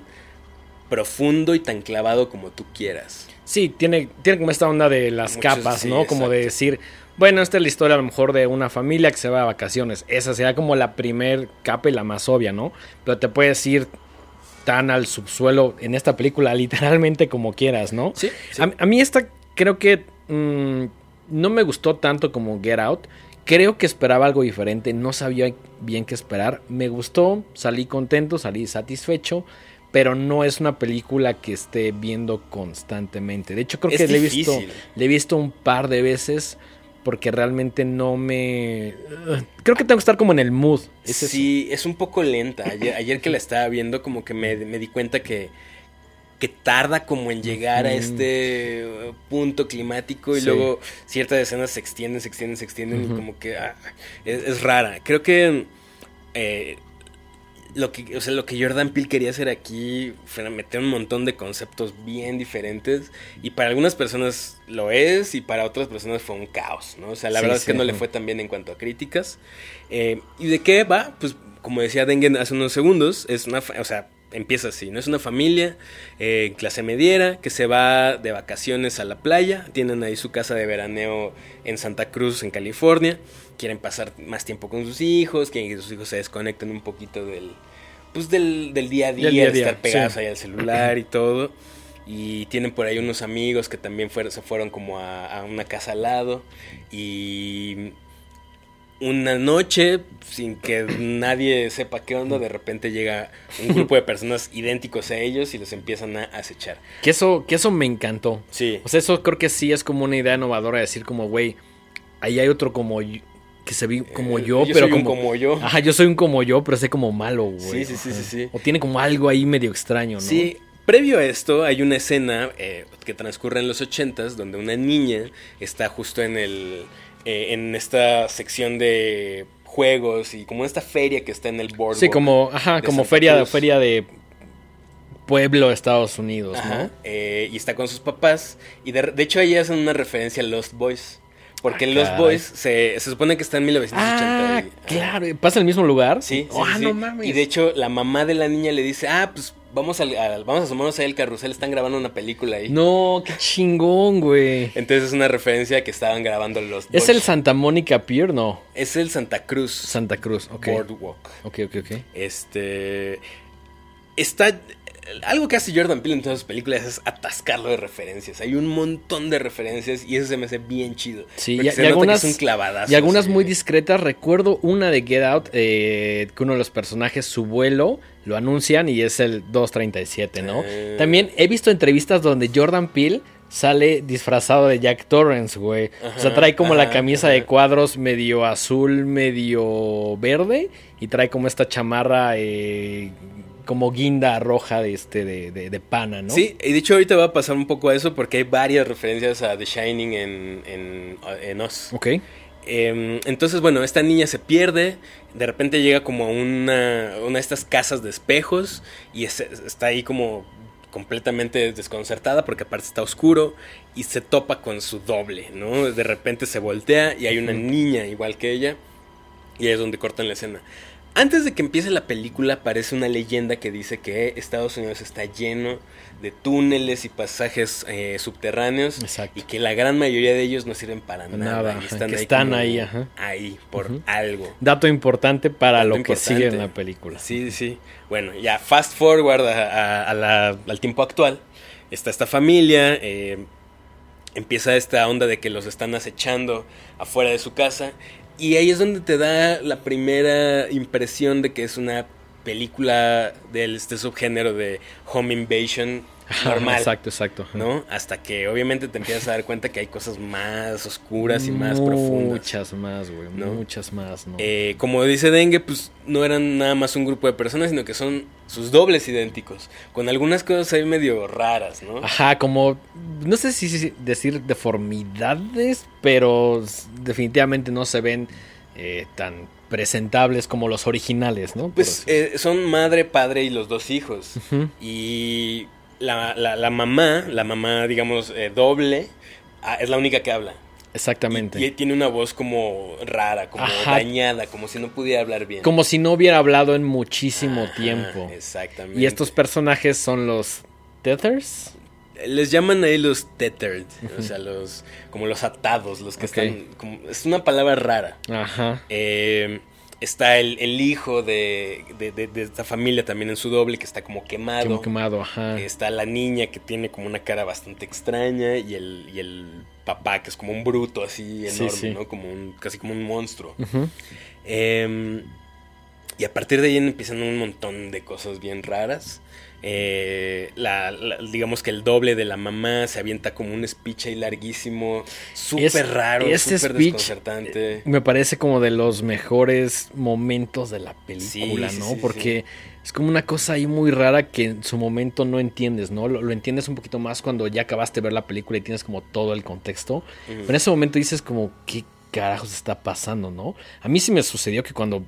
profundo y tan clavado como tú quieras. Sí, tiene, tiene como esta onda de las Muchos- capas, sí, ¿no? Como de decir, bueno, esta es la historia a lo mejor de una familia que se va a vacaciones. Esa sería como la primer capa y la más obvia, ¿no? Pero te puedes ir tan al subsuelo en esta película, literalmente como quieras, ¿no? Sí, sí. A, a mí esta creo que mm, no me gustó tanto como Get Out. Creo que esperaba algo diferente, no sabía bien qué esperar. Me gustó, salí contento, salí satisfecho, pero no es una película que esté viendo constantemente. De hecho, creo Es que le he, visto, difícil. le he visto un par de veces, porque realmente no me... Creo que tengo que estar como en el mood. Es sí, es un poco lenta. Ayer, ayer, que la estaba viendo como que me, me di cuenta que, que tarda como en llegar a este punto climático y luego ciertas escenas se extienden, se extienden, se extienden y como que ah, es, rara. Creo que... Eh, lo que, o sea, lo que Jordan Peele quería hacer aquí fue meter un montón de conceptos bien diferentes. Y para algunas personas lo es, y para otras personas fue un caos, ¿no? O sea, la verdad es que no le fue tan bien en cuanto a críticas. Eh, ¿Y de qué va? Pues, como decía Dengen hace unos segundos, es una. O sea, empieza así, ¿no? Es una familia, eh, clase mediera, que se va de vacaciones a la playa. Tienen ahí su casa de veraneo en Santa Cruz, en California quieren pasar más tiempo con sus hijos, quieren que sus hijos se desconecten un poquito del, pues del, día a día, de estar pegados ahí al celular y todo. Y tienen por ahí unos amigos que también fueron, se fueron como a, una casa al lado. Y una noche, sin que nadie sepa qué onda, de repente llega un grupo de personas idénticos a ellos y los empiezan a acechar. Que eso, que eso me encantó. Sí. O sea, eso creo que sí es como una idea innovadora decir como, güey, ahí hay otro como que se ve como eh, yo, pero como, yo. Ajá, yo soy un como yo, pero sé como malo, güey. Sí, sí, sí, sí, O tiene como algo ahí medio extraño, ¿no? Sí. Previo a esto hay una escena eh, que transcurre en los ochentas donde una niña está justo en el eh, en esta sección de juegos y como esta feria que está en el boardwalk. Sí, como ajá, como feria feria de pueblo de Estados Unidos, ¿no? y está con sus papás y de, de hecho ahí hacen una referencia a Lost Boys. Porque en Los Boys se, se, supone que está en 1980. Ah, claro. ¿Pasa en el mismo lugar? Sí, sí, ah, no mames. Y de hecho, la mamá de la niña le dice, ah, pues vamos a, vamos a asomarnos ahí al carrusel, están grabando una película ahí. No, qué chingón, güey. Entonces es una referencia que estaban grabando los ¿Es el Santa Mónica Pier? No. Es el Santa Cruz. Santa Cruz, ok. Boardwalk. Ok, ok, ok. Este... Está algo que hace Jordan Peele en todas sus películas es atascarlo de referencias. Hay un montón de referencias y eso se me hace bien chido. Sí, y, algunas, y algunas muy discretas. Recuerdo una de Get Out, eh, que uno de los personajes, su vuelo, lo anuncian y es el 237, ¿no? Ah. También he visto entrevistas donde Jordan Peele sale disfrazado de Jack Torrance, güey. o sea, trae como la camisa de cuadros medio azul, medio verde. Y trae como esta chamarra eh, como guinda roja de este de, de, pana, ¿no? Sí, y de hecho ahorita va a pasar un poco a eso porque hay varias referencias a The Shining en, en, en Us. Ok. Em, entonces, bueno, esta niña se pierde, de repente llega como a una, una de estas casas de espejos y está ahí como completamente desconcertada porque aparte está oscuro y se topa con su doble, ¿no? De repente se voltea y hay una niña igual que ella y ahí es donde cortan la escena. Antes de que empiece la película aparece una leyenda que dice que Estados Unidos está lleno de túneles y pasajes eh, subterráneos y que la gran mayoría de ellos no sirven para nada. están, ahí, están ahí, ahí, por algo. Dato importante para lo que sigue en la película. Sí, sí. Bueno, ya fast forward al tiempo actual. Está esta familia, eh, empieza esta onda de que los están acechando afuera de su casa y ahí es donde te da la primera impresión de que es una película de este subgénero de home invasion normal. exacto, exacto. ¿No? Hasta que obviamente te empiezas a dar cuenta que hay cosas más oscuras y más profundas. Muchas más, güey. Muchas más, ¿no? Eh, como dice Dengue, pues no eran nada más un grupo de personas, sino que son sus dobles idénticos. Con algunas cosas ahí medio raras, ¿no? Ajá, como. No sé si decir deformidades, pero definitivamente no se ven eh, tan presentables como los originales, ¿no? Pues eh, son madre, padre y los dos hijos. Y la, la, mamá, la mamá, digamos, eh, doble, ah, es la única que habla. Exactamente. Y, tiene una voz como rara, como dañada, como si no pudiera hablar bien. Como si no hubiera hablado en muchísimo tiempo. Exactamente. Y estos personajes son los Tethers. Les llaman ahí los tethered, o sea, los como los atados, los que están es una palabra rara. Ajá. Eh, está el, hijo de, esta familia también en su doble que está como quemado. Como quemado, ajá. Está la niña que tiene como una cara bastante extraña y el, y el papá que es como un bruto así enorme, ¿no? Como un, casi como un monstruo. Em, y a partir de ahí empiezan un montón de cosas bien raras. Eh, la, la- digamos que el doble de la mamá se avienta como un speech ahí larguísimo, súper Es- raro, ese súper desconcertante. Me parece como de los mejores momentos de la película, Sí, ¿no? sí, Porque es como una cosa ahí muy rara que en su momento no entiendes, ¿no? Lo, lo entiendes un poquito más cuando ya acabaste de ver la película y tienes como todo el contexto. Pero en ese momento dices como, ¿qué carajos está pasando, no? A mí sí me sucedió que cuando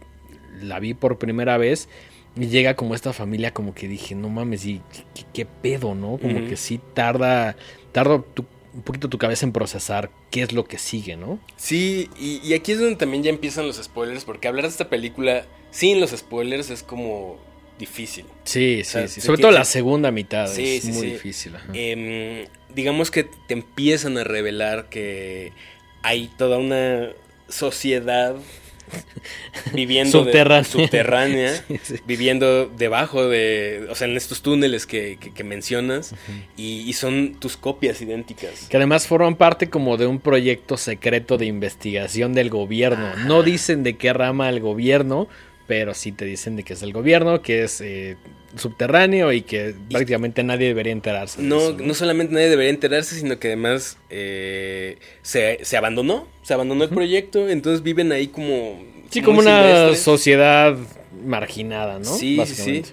la vi por primera vez y llega como esta familia como que dije, no mames, ¿y qué, qué pedo, no? Como que sí tarda, tarda tu- un poquito tu cabeza en procesar qué es lo que sigue, ¿no? Sí, y, y aquí es donde también ya empiezan los spoilers, porque hablar de esta película sin los spoilers es como difícil. Sí, sí, sea, sí. sí Sobre todo la segunda mitad Sí, es sí, muy sí. difícil. Em, digamos que te empiezan a revelar que hay toda una sociedad viviendo de- Subterránea. subterránea, Sí, sí. viviendo debajo de, o sea, en estos túneles que, que- que mencionas, y, y son tus copias idénticas. Que además forman parte como de un proyecto secreto de investigación del gobierno. No dicen de qué rama el gobierno, pero sí te dicen de que es el gobierno, que es eh, subterráneo y que prácticamente nadie debería enterarse. de No, eso, no solamente nadie debería enterarse, sino que además eh, se, se abandonó, se abandonó el proyecto, entonces viven ahí como... Sí, como una silvestres. sociedad marginada, ¿no? Sí, sí.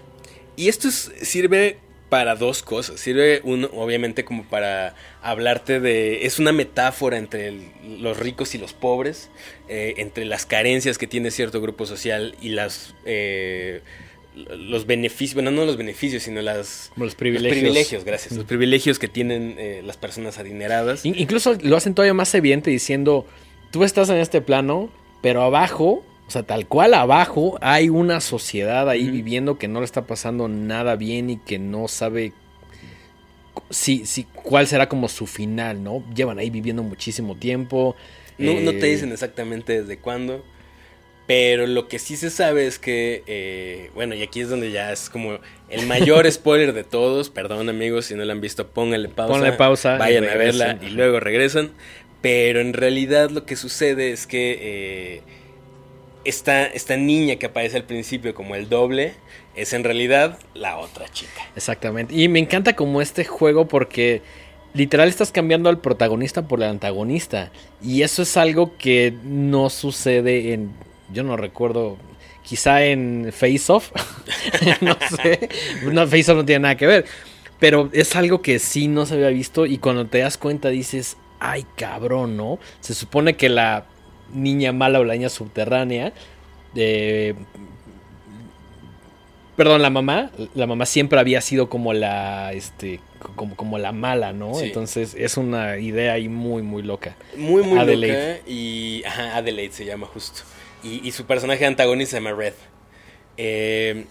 Y esto es- sirve para dos cosas. Sirve, uno, obviamente, como para hablarte de... Es una metáfora entre el- los ricos y los pobres, eh, entre las carencias que tiene cierto grupo social y las... eh, los beneficios, bueno, no los beneficios, sino las... Como los Los privilegios. privilegios, gracias. Los privilegios que tienen eh, las personas adineradas. In- Incluso lo hacen todavía más evidente diciendo, tú estás en este plano, pero abajo, o sea, tal cual abajo, hay una sociedad ahí viviendo que no le está pasando nada bien y que no sabe si, si, cuál será como su final, ¿no? Llevan ahí viviendo muchísimo tiempo. No, no te eh, dicen exactamente desde cuándo. Pero lo que sí se sabe es que, eh, bueno, y aquí es donde ya es como el mayor spoiler de todos. Perdón amigos, si no la han visto, pónganle pausa. Ponle pausa Vayan a verla y luego regresan. Pero en realidad lo que sucede es que eh, esta, esta niña que aparece al principio como el doble es en realidad la otra chica. Exactamente. Y me encanta como este juego porque literal estás cambiando al protagonista por el antagonista. Y eso es algo que no sucede en, yo no recuerdo, quizá en Face Off. no sé. Face Off no tiene nada que ver. Pero es algo que sí no se había visto y cuando te das cuenta dices, ay cabrón, ¿no? Se supone que la niña mala o la niña subterránea... eh, Perdón, la mamá, la mamá siempre había sido como la, este, como, como la mala, ¿no? Sí. Entonces es una idea ahí muy, muy loca. Muy, muy Adelaide. loca. Y. Ajá, Adelaide se llama justo. Y, y su personaje antagonista se llama Red. Eh,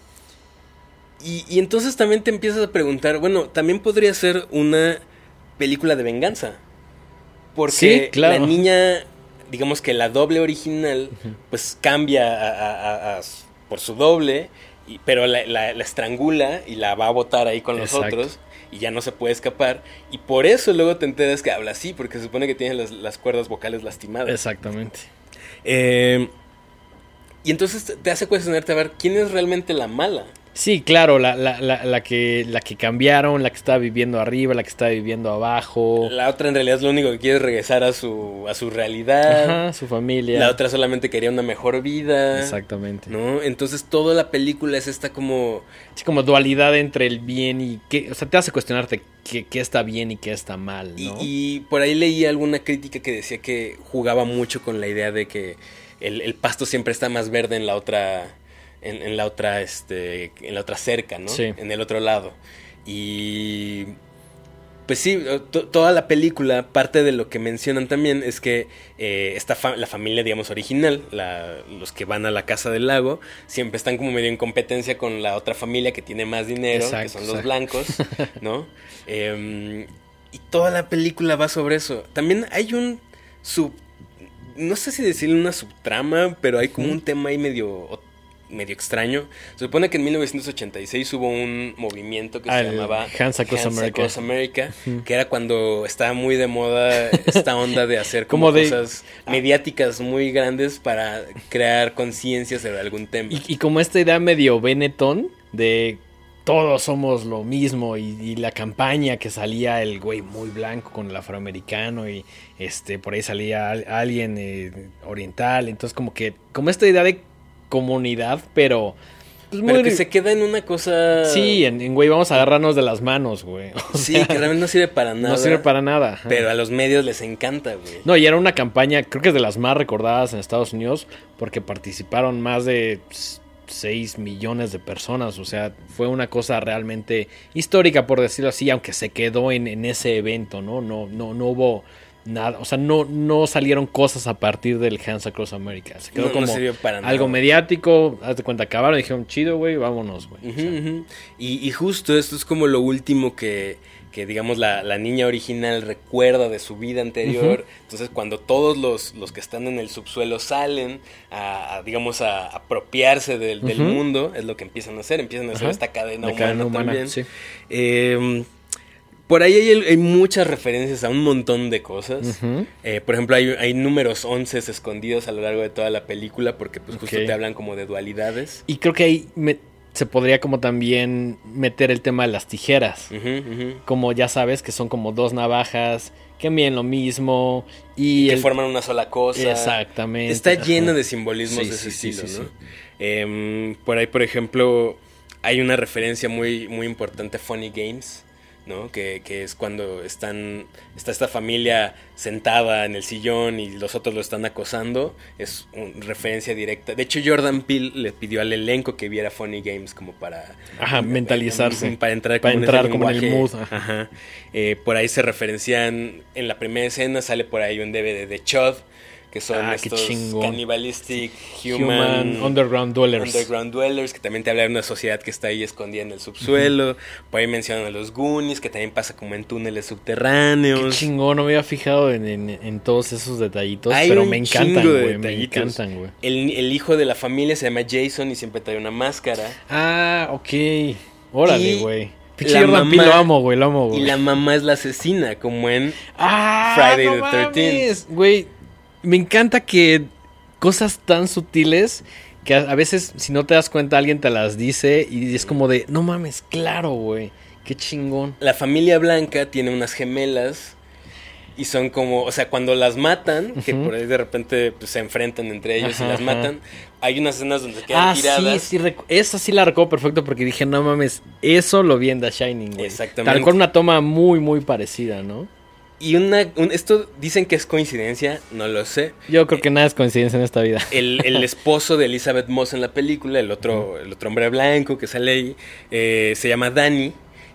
y, y entonces también te empiezas a preguntar, bueno, también podría ser una película de venganza. Porque Sí, claro. la niña, digamos que la doble original, pues cambia a- por su doble, y- pero la, la- la estrangula y la va a botar ahí con los otros. Y ya no se puede escapar. Y por eso luego te enteras que habla así, porque se supone que tiene las, las cuerdas vocales lastimadas. Exactamente. Eh, y entonces te hace cuestionarte a ver quién es realmente la mala. Sí, claro, la, la, la, la que, la que cambiaron, la que estaba viviendo arriba, la que estaba viviendo abajo. La otra en realidad es lo único que quiere es regresar a su, a su realidad. Ajá, su familia. La otra solamente quería una mejor vida. Exactamente. ¿No? Entonces toda la película es esta como... Sí, como dualidad entre el bien y qué. O sea, te hace cuestionarte qué, qué está bien y qué está mal, Y, ¿no? y por ahí leí alguna crítica que decía que jugaba mucho con la idea de que el, el pasto siempre está más verde en la otra... En, en la otra, este, en la otra cerca, ¿no? Sí. En el otro lado. Y pues sí, to- toda la película, parte de lo que mencionan también es que eh, esta fa- la familia, digamos, original, la- los que van a la casa del lago, siempre están como medio en competencia con la otra familia que tiene más dinero, que Exacto, son los blancos, ¿no? Em, y toda la película va sobre eso. También hay un sub... No sé si decirle una subtrama, pero hay como un tema ahí medio medio extraño. Se supone que en 1986 hubo un movimiento que se llamaba Hands Across America. Across America, que era cuando estaba muy de moda esta onda de hacer como, Como de- cosas mediáticas muy grandes para crear conciencia sobre algún tema. Y, y como esta idea medio Benetton de todos somos lo mismo y, y la campaña que salía el güey muy blanco con el afroamericano y este por ahí salía al- alguien eh, oriental, entonces como que como esta idea de comunidad, pero pues, Pero muy- que se queda en una cosa. Sí, en, en, güey, vamos a agarrarnos de las manos, güey. O Sí, sea, que realmente no sirve para nada. no sirve para nada. ajá. Pero a los medios les encanta, güey. No, y era una campaña, creo que es de las más recordadas en Estados Unidos, porque participaron más de 6 millones de personas. O sea, fue una cosa realmente histórica, por decirlo así, aunque se quedó en, en ese evento, ¿no? No, no, no hubo nada, o sea, no, no salieron cosas a partir del Hands Across America. Se quedó No, no como sirvió para algo mediático, haz de cuenta, acabaron y dijeron, chido, güey, vámonos, güey. O. Y, y justo esto es como lo último que, que digamos, la, la niña original recuerda de su vida anterior. Entonces, cuando todos los, los que están en el subsuelo salen a, a, digamos, a apropiarse del, mundo, es lo que empiezan a hacer. Empiezan a hacer esta cadena La humana cadena humana, también. sí. Eh, por ahí hay, hay muchas referencias a un montón de cosas. Eh, por ejemplo, hay, hay números 11 escondidos a lo largo de toda la película porque pues justo te hablan como de dualidades. Y creo que ahí me- se podría como también meter el tema de las tijeras. Como ya sabes, que son como dos navajas que miden lo mismo y que el- forman una sola cosa. exactamente Está lleno de simbolismos Sí, de ese sí, estilo, sí, ¿no? Em, por ahí, por ejemplo, hay una referencia muy, muy importante a Funny Games, ¿no? Que, que es cuando están está esta familia sentada en el sillón y los otros lo están acosando. Es una referencia directa. De hecho, Jordan Peele le pidió al elenco que viera Funny Games como para... Ajá, mentalizarse. Para entrar, Para como, entrar en como en el mood, ajá. Ajá. Eh, por ahí se referencian, en la primera escena sale por ahí un DVD de Chud, que son Ah, qué estos cannibalistic Human, human, Underground Dwellers underground dwellers, que también te habla de una sociedad que está ahí escondida en el subsuelo. Por ahí mencionan a los Goonies, que también pasa como en túneles Qué subterráneos. chingón, no me había fijado en, en- en todos esos detallitos, Hay pero me encantan, güey, me encantan, güey. El, el hijo de la familia se llama Jason y siempre trae una máscara. Ah, ok. Órale, güey. La mamá- lo amo, güey, lo amo, güey. Y la mamá es la asesina, como en Ah, Friday no the 13th. mames, Güey, me encanta que cosas tan sutiles que a, a veces si no te das cuenta alguien te las dice y es como de, no mames, claro, güey. Qué chingón. La familia blanca tiene unas gemelas y son como, o sea, cuando las matan, que por ahí de repente pues, se enfrentan entre ellos Ajá, y las ajá. matan, hay unas escenas donde quedan Ah, sí, tiradas. sí, recu- esa sí la recuerdo perfecto porque dije, no mames, eso lo vi en The Shining, güey. Exactamente. Tal cual una toma muy, muy parecida, ¿no? Y una, un- esto dicen que es coincidencia, no lo sé. Yo creo que nada es coincidencia en esta vida. El, el esposo de Elizabeth Moss en la película, el otro, el otro hombre blanco que sale ahí, eh, se llama Danny.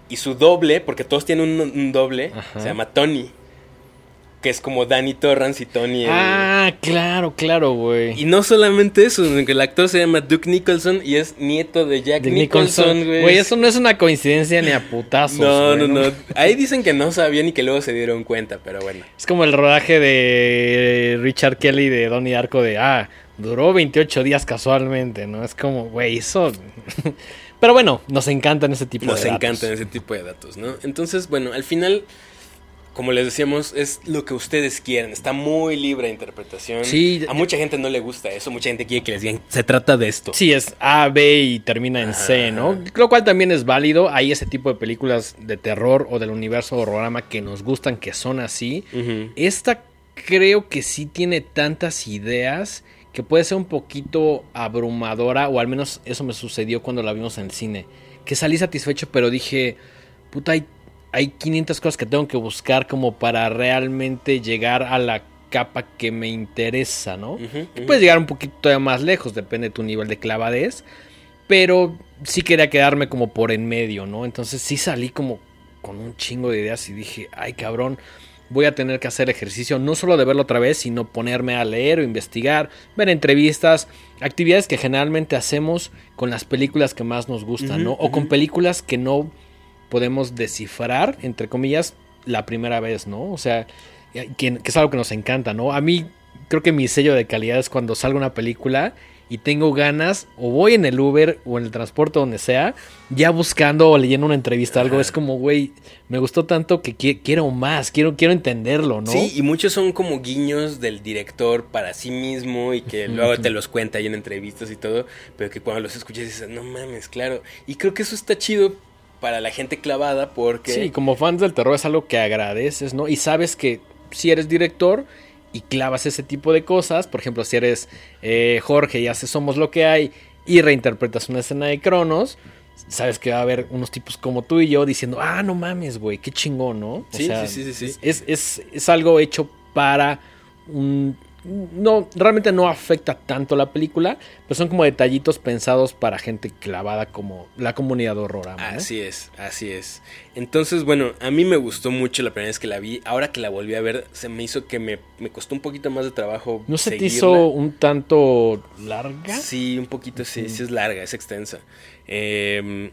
Y su doble, porque todos tienen un, un doble, Ajá. se llama Tony. Que es como Danny Torrance y Tony. el- Ah, claro, claro, güey. Y no solamente eso, sino que el actor se llama Duke Nicholson y es nieto de Jack De Nicholson, güey. Güey, eso no es una coincidencia ni a putazos. No, no, no. Ahí dicen que no sabían y que luego se dieron cuenta, pero bueno. Es como el rodaje de Richard Kelly de Donnie Darko de, ah, duró 28 días casualmente, ¿no? Es como, güey, eso... Pero bueno, nos encantan ese tipo Nos de datos. encantan ese tipo de datos, ¿no? Entonces, bueno, al final, como les decíamos, es lo que ustedes quieren. Está muy libre de interpretación. Sí. A mucha gente no le gusta eso. Mucha gente quiere que les digan, se trata de esto. Sí, es A, B y termina en C, ¿no? Lo cual también es válido. Hay ese tipo de películas de terror o del universo horrorama que nos gustan, que son así. Esta creo que sí tiene tantas ideas que puede ser un poquito abrumadora, o al menos eso me sucedió cuando la vimos en el cine. Que salí satisfecho, pero dije, puta, hay, hay 500 cosas que tengo que buscar como para realmente llegar a la capa que me interesa, ¿no? Puedes llegar un poquito más lejos, depende de tu nivel de clavadez. Pero sí quería quedarme como por en medio, ¿no? Entonces sí salí como con un chingo de ideas y dije, ay cabrón, voy a tener que hacer ejercicio, no solo de verlo otra vez, sino ponerme a leer o investigar, ver entrevistas, actividades que generalmente hacemos con las películas que más nos gustan, ¿no? O con películas que no podemos descifrar, entre comillas, la primera vez, ¿no? O sea, que, que es algo que nos encanta, ¿no? A mí creo que mi sello de calidad es cuando salga una película y tengo ganas, o voy en el Uber o en el transporte donde sea, ya buscando o leyendo una entrevista, algo, Ajá. es como, güey, me gustó tanto que qui- quiero más, quiero, quiero entenderlo, ¿no? Sí, y muchos son como guiños del director para sí mismo y que luego te los cuenta ahí en entrevistas y todo, pero que cuando los escuchas dices, no mames, claro. Y creo que eso está chido para la gente clavada porque... Sí, como fans del terror es algo que agradeces, ¿no? Y sabes que si eres director y clavas ese tipo de cosas, por ejemplo, si eres eh, Jorge y haces Somos lo que hay y reinterpretas una escena de Cronos, sabes que va a haber unos tipos como tú y yo diciendo, ah, no mames, güey, qué chingón, ¿no? O Sí, sea, sí, sí, sí, sí. Es, es, es algo hecho para un... No, realmente no afecta tanto la película, pero son como detallitos pensados para gente clavada como la comunidad de horror. ¿no? Así es, así es. Entonces, bueno, a mí me gustó mucho la primera vez que la vi. Ahora que la volví a ver, se me hizo que me, me costó un poquito más de trabajo. ¿No se te seguirla. hizo un tanto larga? Sí, un poquito, sí, sí es larga, es extensa. Eh,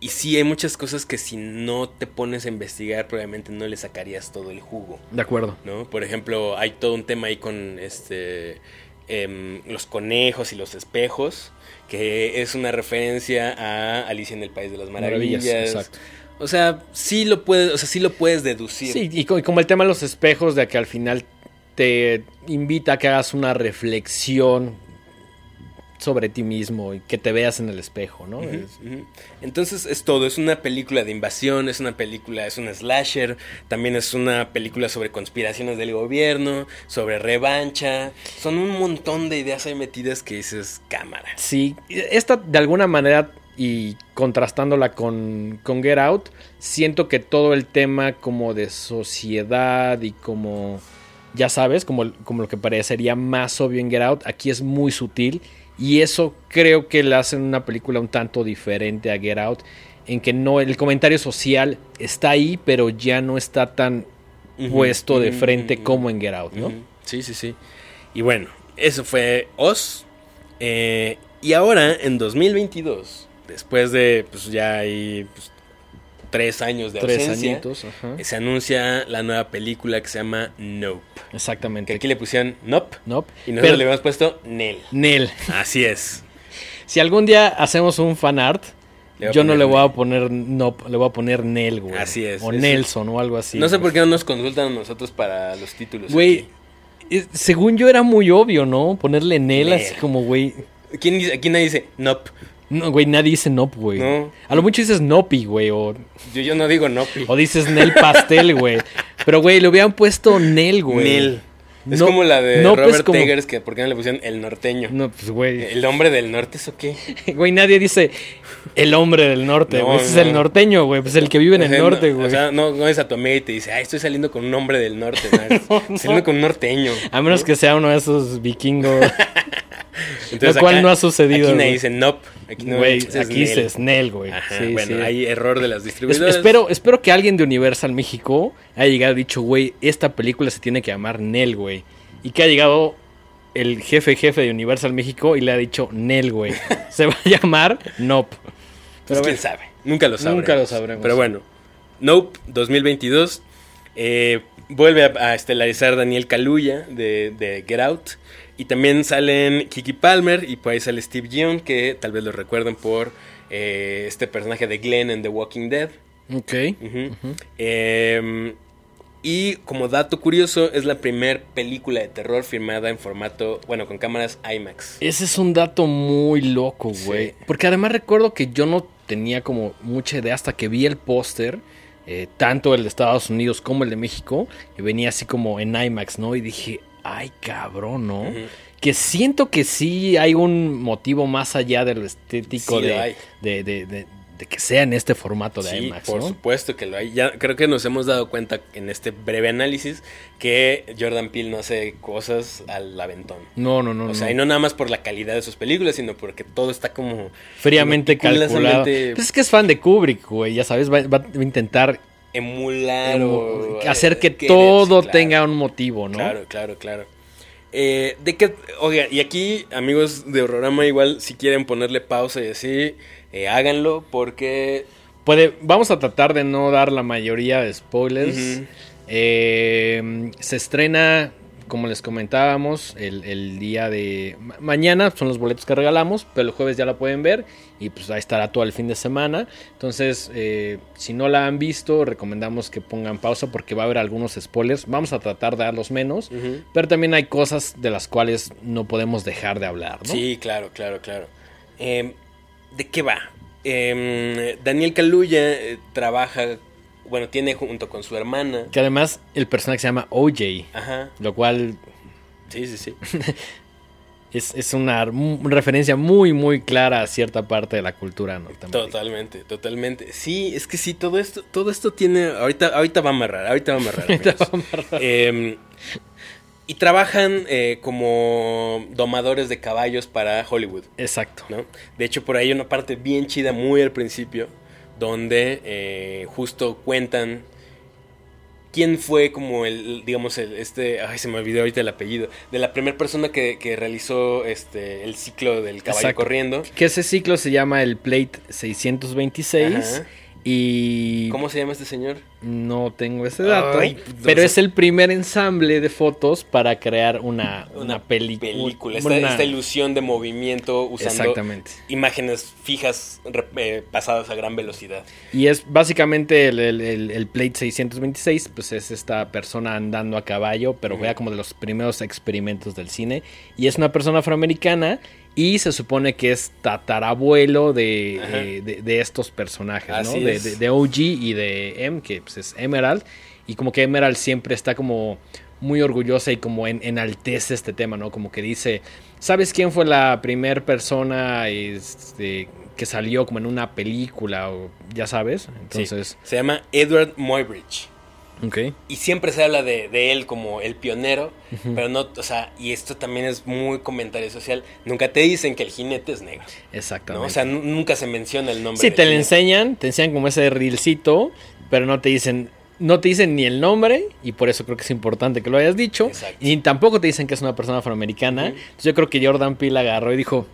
y sí, hay muchas cosas que si no te pones a investigar, probablemente no le sacarías todo el jugo, De acuerdo. ¿no? Por ejemplo, hay todo un tema ahí con este em, los conejos y los espejos, que es una referencia a Alicia en el País de las Maravillas. Maravillas, exacto. O sea, sí lo puedes, o sea, sí lo puedes deducir. Sí, y y como el tema de los espejos, de que al final te invita a que hagas una reflexión sobre ti mismo y que te veas en el espejo, ¿no? Es-. Entonces es todo, es una película de invasión, es una película, es un slasher, también es una película sobre conspiraciones del gobierno, sobre revancha, son un montón de ideas ahí metidas que dices cámara. Sí, esta de alguna manera y contrastándola con, con Get Out, siento que todo el tema como de sociedad y como, ya sabes, como, como lo que parecería más obvio en Get Out, aquí es muy sutil y eso creo que le hacen una película un tanto diferente a Get Out, en que no, el comentario social está ahí, pero ya no está tan puesto de frente como en Get Out, ¿no? Sí, sí, sí. Y bueno, eso fue Oz. Eh, y ahora, en 2022, después de pues ya hay pues, tres años de Tres ausencia, añitos, ajá. se anuncia la nueva película que se llama Nope. Que Exactamente. aquí le pusieron Nope Nope. y nosotros Pero- le habíamos puesto Nel. Nel. Así es. Si algún día hacemos un fan art, yo no le voy a poner no, le voy a poner Nel, güey. Así es, O es- Nelson o algo así. no sé güey. por qué no nos consultan a nosotros para los títulos. Güey, eh, según yo era muy obvio, ¿no? Ponerle Nel Nel. así como, güey. ¿Quién dice, aquí nadie dice Nope. No, güey, nadie dice Nop, güey. No. A lo mucho dices Nopi, güey. O, Yo, yo no digo Nope. o dices Nel Pastel, güey. Pero, güey, le hubieran puesto Nel, güey. Nel. Es No- como la de es Robert como- Eggers, que ¿por qué no le pusieron el norteño? No, pues, güey. ¿El hombre del norte eso qué? Güey, nadie dice el hombre del norte, No, güey. Ese es el norteño, güey. Pues el que vive en O el norte, no, güey. O sea, no, no es a tu amiga y te dice, ay, estoy saliendo con un hombre del norte. No, estoy saliendo con un norteño. A menos que sea uno de esos vikingos. Entonces, Lo cual acá- no ha sucedido, Aquí nadie güey. dice nope. Aquí no dices aquí Snell, güey. Sí, bueno, sí. hay error de las Es- distribuidoras. espero, espero que alguien de Universal México haya llegado y dicho, güey, esta película se tiene que llamar Nel, güey. Y que ha llegado el jefe jefe de Universal México y le ha dicho Nel, güey. Se va a llamar Nope. Pues Pero quién bueno, sabe. Nunca lo sabremos. Nunca lo sabremos. Pero bueno, Nope 2022 eh, vuelve a, a estelarizar Daniel Kaluuya de, de Get Out. Y también salen Kiki Palmer y por ahí sale Steve Yeun, que tal vez lo recuerden por eh, este personaje de Glenn en The Walking Dead. Ok. Ujú. Eh, y como dato curioso, es la primer película de terror filmada en formato, bueno, con cámaras IMAX. Ese es un dato muy loco, güey. Sí. Porque además recuerdo que yo no tenía como mucha idea hasta que vi el póster, eh, tanto el de Estados Unidos como el de México, y venía así como en IMAX, ¿no? Y dije, ay, cabrón, ¿no? Que siento que sí hay un motivo más allá de lo estético Sí de, de, de- de- de que sea en este formato de Sí, IMAX, por ¿no? supuesto que lo hay. Ya creo que nos hemos dado cuenta en este breve análisis que Jordan Peele no hace cosas al aventón. No, no, no. o sea, no. y no nada más por la calidad de sus películas, sino porque todo está como Fríamente calculado. Pues es que es fan de Kubrick, güey, ya sabes, va, va a intentar emular o hacer que eh, todo claro. tenga un motivo, ¿no? Claro, claro, claro. Eh, de que, oiga, y aquí, amigos de Horrorama, igual si quieren ponerle pausa y así, eh, háganlo porque Puede, vamos a tratar de no dar la mayoría de spoilers. Eh, se estrena, como les comentábamos, el, el día de ma- mañana. Son los boletos que regalamos, pero el jueves ya la pueden ver. Y pues ahí estará todo el fin de semana. Entonces, eh, si no la han visto, recomendamos que pongan pausa porque va a haber algunos spoilers. Vamos a tratar de dar los menos. Pero también hay cosas de las cuales no podemos dejar de hablar, ¿no? Sí, claro, claro, claro. Eh, ¿De qué va? em, Daniel Kaluuya eh, trabaja, bueno, tiene junto con su hermana. Que además el personaje se llama OJ, Ajá. lo cual Sí, sí, sí. es, es una, referencia muy, muy clara a cierta parte de la cultura norteamericana. Totalmente, totalmente. Sí, es que sí, todo esto, todo esto tiene. Ahorita, ahorita va a amarrar, ahorita va a amarrar. Ahorita va a amarrar. Em, y trabajan eh, como domadores de caballos para Hollywood, Exacto. ¿no? De hecho, por ahí hay una parte bien chida, muy al principio, donde eh, justo cuentan quién fue como el, digamos, el, este, ay, se me olvidó ahorita el apellido, de la primera persona que, que realizó este, el ciclo del caballo Exacto. corriendo. Que ese ciclo se llama el Plate 626 Ajá. Y ¿Cómo se llama este señor? no tengo ese dato, Ay, pero es el primer ensamble de fotos para crear una, una, película. Esta, una- esta ilusión de movimiento usando Exactamente. imágenes fijas eh, pasadas a gran velocidad. Y es básicamente el, el- el- el Plate 626, pues es esta persona andando a caballo, pero Ujú. juega como de los primeros experimentos del cine. Y es una persona afroamericana y se supone que es tatarabuelo de, eh, de, de estos personajes, ¿no? Así De, es. de- de OG y de M, que pues, es Emerald. Y como que Emerald siempre está como muy orgullosa y como en, enaltece este tema, ¿no? Como que dice, ¿sabes quién fue la primera persona este, que salió como en una película o ya sabes? Entonces, Sí. se llama Edward Muybridge. Ok. Y siempre se habla de, de él como el pionero, pero no, o sea, y esto también es muy comentario social. Nunca te dicen que el jinete es negro, Exactamente. ¿no? O sea, nu- nunca se menciona el nombre. sí, te lo jinete. enseñan, te enseñan como ese reelcito, pero no te dicen... No te dicen ni el nombre, y por eso creo que es importante que lo hayas dicho. Exacto. Y tampoco te dicen que es una persona afroamericana. Entonces yo creo que Jordan Peele agarró y dijo,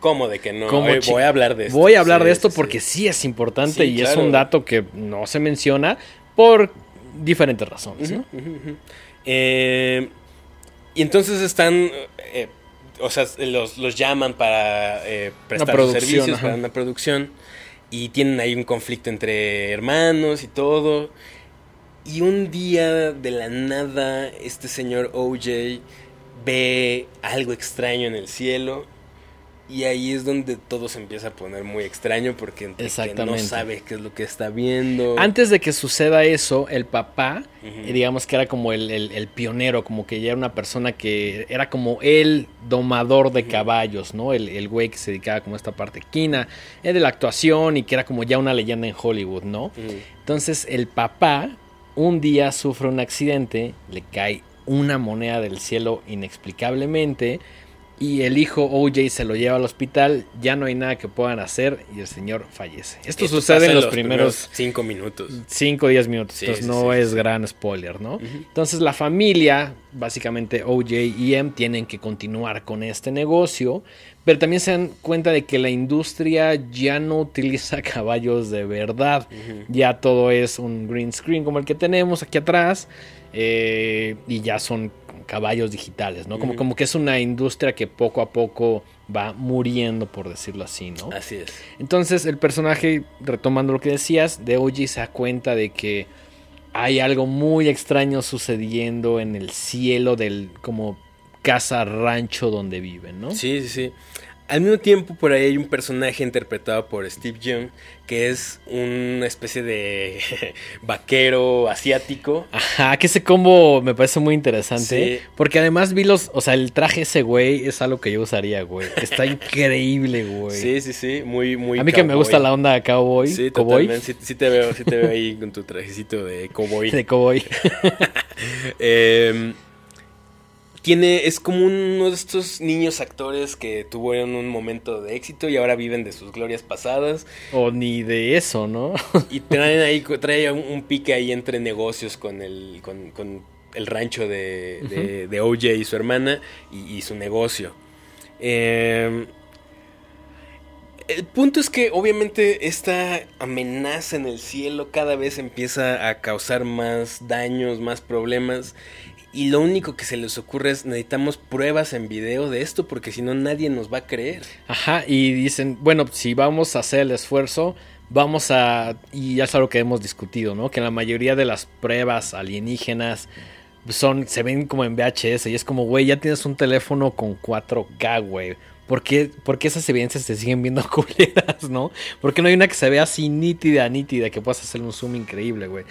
¿Cómo de que no? ¿Cómo Oye, voy a hablar de esto. Voy a hablar Sí, de esto sí, porque sí. sí es importante y es un dato que no se menciona por diferentes razones. ¿no? Eh, y entonces están, eh, o sea, los, los llaman para eh, prestar sus servicios, ajá. para una producción, y tienen ahí un conflicto entre hermanos y todo. Y un día de la nada, este señor OJ ve algo extraño en el cielo. Y ahí es donde todo se empieza a poner muy extraño porque entre que no sabe qué es lo que está viendo. Antes de que suceda eso, el papá, digamos que era como el, el- el pionero, como que ya era una persona que era como el domador de caballos, ¿no? El, el güey que se dedicaba como a esta parte quina, eh, de la actuación y que era como ya una leyenda en Hollywood, ¿no? Entonces el papá un día sufre un accidente, le cae una moneda del cielo inexplicablemente y el hijo OJ se lo lleva al hospital, ya no hay nada que puedan hacer y el señor fallece. Esto, Esto sucede en los, primeros cinco minutos. 5 o 10 minutos, Sí, entonces sí, no sí, es gran spoiler, ¿no? Entonces la familia, básicamente OJ y M, tienen que continuar con este negocio, pero también se dan cuenta de que la industria ya no utiliza caballos de verdad, ya todo es un green screen como el que tenemos aquí atrás, eh, y ya son caballos digitales, ¿no? Como, como que es una industria que poco a poco va muriendo, por decirlo así, ¿no? Así es. Entonces el personaje, retomando lo que decías, de OG se da cuenta de que hay algo muy extraño sucediendo en el cielo del como casa rancho donde viven, ¿no? Sí, sí, sí. Al mismo tiempo, por ahí hay un personaje interpretado por Steve Young, que es una especie de vaquero asiático. Ajá, que ese combo me parece muy interesante. Sí. Porque además vi los, o sea, el traje ese güey es algo que yo usaría, güey. Está increíble, güey. Sí, sí, sí, muy, muy. A mí que me gusta la onda de cowboy. Sí, cowboy. Sí, sí te veo, sí te veo ahí con tu trajecito de cowboy. De cowboy. Eh, tiene, es como uno de estos niños actores que tuvieron un momento de éxito y ahora viven de sus glorias pasadas. o ni de eso, ¿no? Y traen ahí, trae un, un pique ahí entre negocios con el, con, con el rancho de, de, de OJ y su hermana y, y su negocio. Eh, el punto es que obviamente esta amenaza en el cielo cada vez empieza a causar más daños, más problemas. Y lo único que se les ocurre es necesitamos pruebas en video de esto porque si no nadie nos va a creer. Ajá, y dicen, bueno, si vamos a hacer el esfuerzo, vamos a... Y ya es algo que hemos discutido, ¿no? Que la mayoría de las pruebas alienígenas son, se ven como en VHS y es como, güey, ya tienes un teléfono con 4K, güey. ¿por qué, esas evidencias se siguen viendo culeras, no? ¿Por qué no hay una que se vea así nítida, nítida, que puedas hacer un zoom increíble, güey?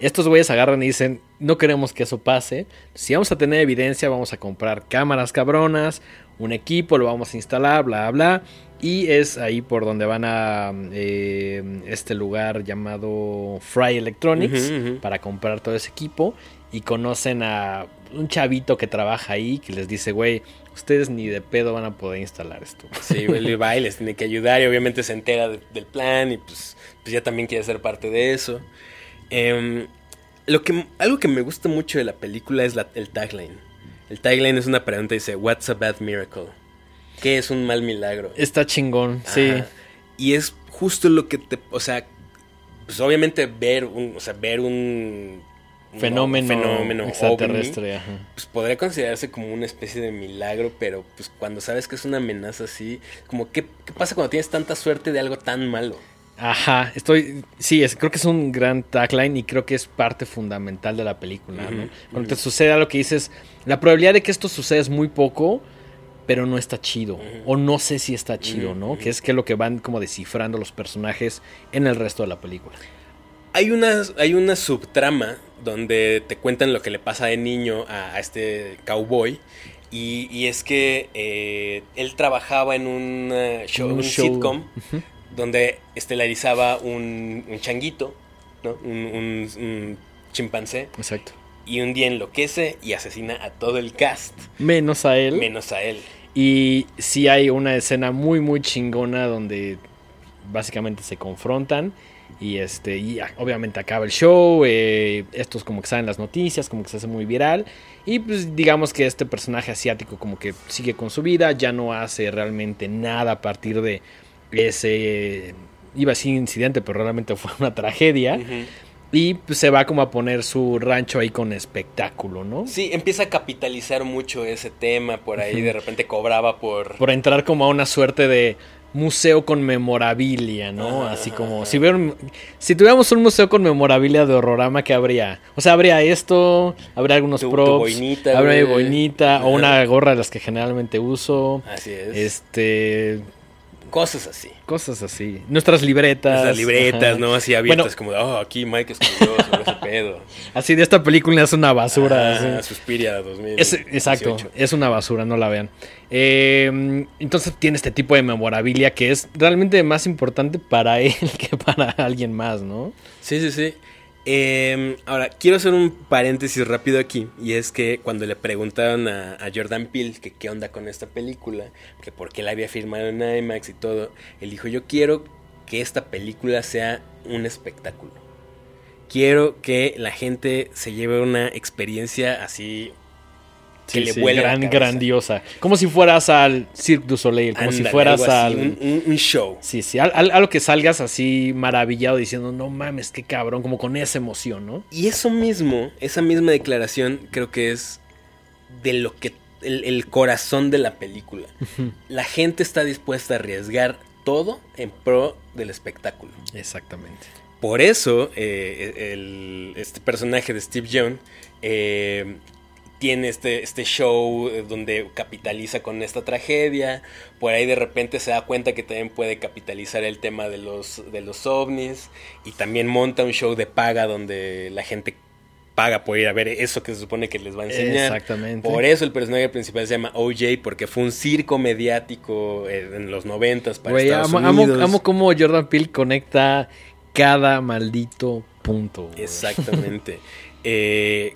Estos güeyes agarran y dicen, no queremos que eso pase. Si vamos a tener evidencia, vamos a comprar cámaras cabronas, un equipo, lo vamos a instalar, bla, bla. Y es ahí por donde van a eh, este lugar llamado Fry Electronics para comprar todo ese equipo. Y conocen a un chavito que trabaja ahí que les dice, güey, ustedes ni de pedo van a poder instalar esto. Sí, va y les tiene que ayudar y obviamente se entera de- del plan y pues, pues ya también quiere ser parte de eso. Em, lo que, algo que me gusta mucho de la película es la- el tagline. El tagline es una pregunta y dice, What's a bad miracle? ¿Qué es un mal milagro? Está chingón, sí. Y es justo lo que te, o sea, pues obviamente ver un, o sea, ver un Fenómeno, fenómeno extraterrestre. ovni, ajá. pues podría considerarse como una especie de milagro, pero pues cuando sabes que es una amenaza así, como qué, qué pasa cuando tienes tanta suerte de algo tan malo. Ajá, estoy. Sí, es, creo que es un gran tagline y creo que es parte fundamental de la película, ¿no? Cuando te suceda lo que dices, la probabilidad de que esto suceda es muy poco, pero no está chido. O no sé si está chido, ¿no? Que es que lo que van como descifrando los personajes en el resto de la película. Hay una, hay una subtrama donde te cuentan lo que le pasa de niño a, a este cowboy. Y, y es que eh, él trabajaba en un show, Un un show. sitcom donde estelarizaba un, un changuito, ¿no? un, un- un chimpancé. Exacto. Y un día enloquece y asesina a todo el cast, Menos a él. menos a él. Y sí hay una escena muy, muy chingona donde básicamente se confrontan. Y este, y obviamente acaba el show. eh, estos como que salen las noticias, como que se hace muy viral. Y pues digamos que este personaje asiático como que sigue con su vida, ya no hace realmente nada a partir de ese, iba a decir incidente, pero realmente fue una tragedia. Y pues se va como a poner su rancho ahí con espectáculo, ¿no? Sí, empieza a capitalizar mucho ese tema por ahí, de repente cobraba por... por entrar como a una suerte de museo con memorabilia, ¿no? Así como si un- si tuviéramos un museo con memorabilia de horrorama, ¿qué habría? O sea, habría esto, habría algunos Tu- tu props, boinita, habría boinita o una gorra de las que generalmente uso, Así es. este, Cosas así. cosas así, nuestras libretas, Las libretas, ajá. ¿no? Así abiertas, Bueno. como de, oh, aquí Mike escribió sobre ese pedo. Así de esta película es una basura. Ah. Suspiria 2000. Es- exacto, es una basura, no la vean. Eh, entonces tiene este tipo de memorabilia que es realmente más importante para él que para alguien más, ¿no? Sí, sí, sí. Eh, ahora, quiero hacer un paréntesis rápido aquí. Y es que cuando le preguntaron a, a Jordan Peele que qué onda con esta película, que por qué la había firmado en IMAX y todo, él dijo, yo quiero que esta película sea un espectáculo. Quiero que la gente se lleve una experiencia así que Sí, le sí, gran- grandiosa. Como si fueras al Cirque du Soleil, como si fueras así, al... un, show. Sí, sí, al- al- algo que salgas así maravillado diciendo, no mames, qué cabrón, como con esa emoción, ¿no? Y eso mismo, esa misma declaración, creo que es de lo que. el, el corazón de la película. La gente está dispuesta a arriesgar todo en pro del espectáculo. Exactamente. Por eso, eh, el- este personaje de Steve Young eh, tiene este, este show eh, donde capitaliza con esta tragedia. Por ahí de repente se da cuenta que también puede capitalizar el tema de los, de los ovnis. Y también monta un show de paga donde la gente paga por ir a ver eso que se supone que les va a enseñar. Exactamente. Por eso el personaje principal se llama OJ, porque fue un circo mediático eh, en los noventas para Güey, Estados amo, Unidos. amo cómo Jordan Peele conecta cada maldito punto. Exactamente. Eh,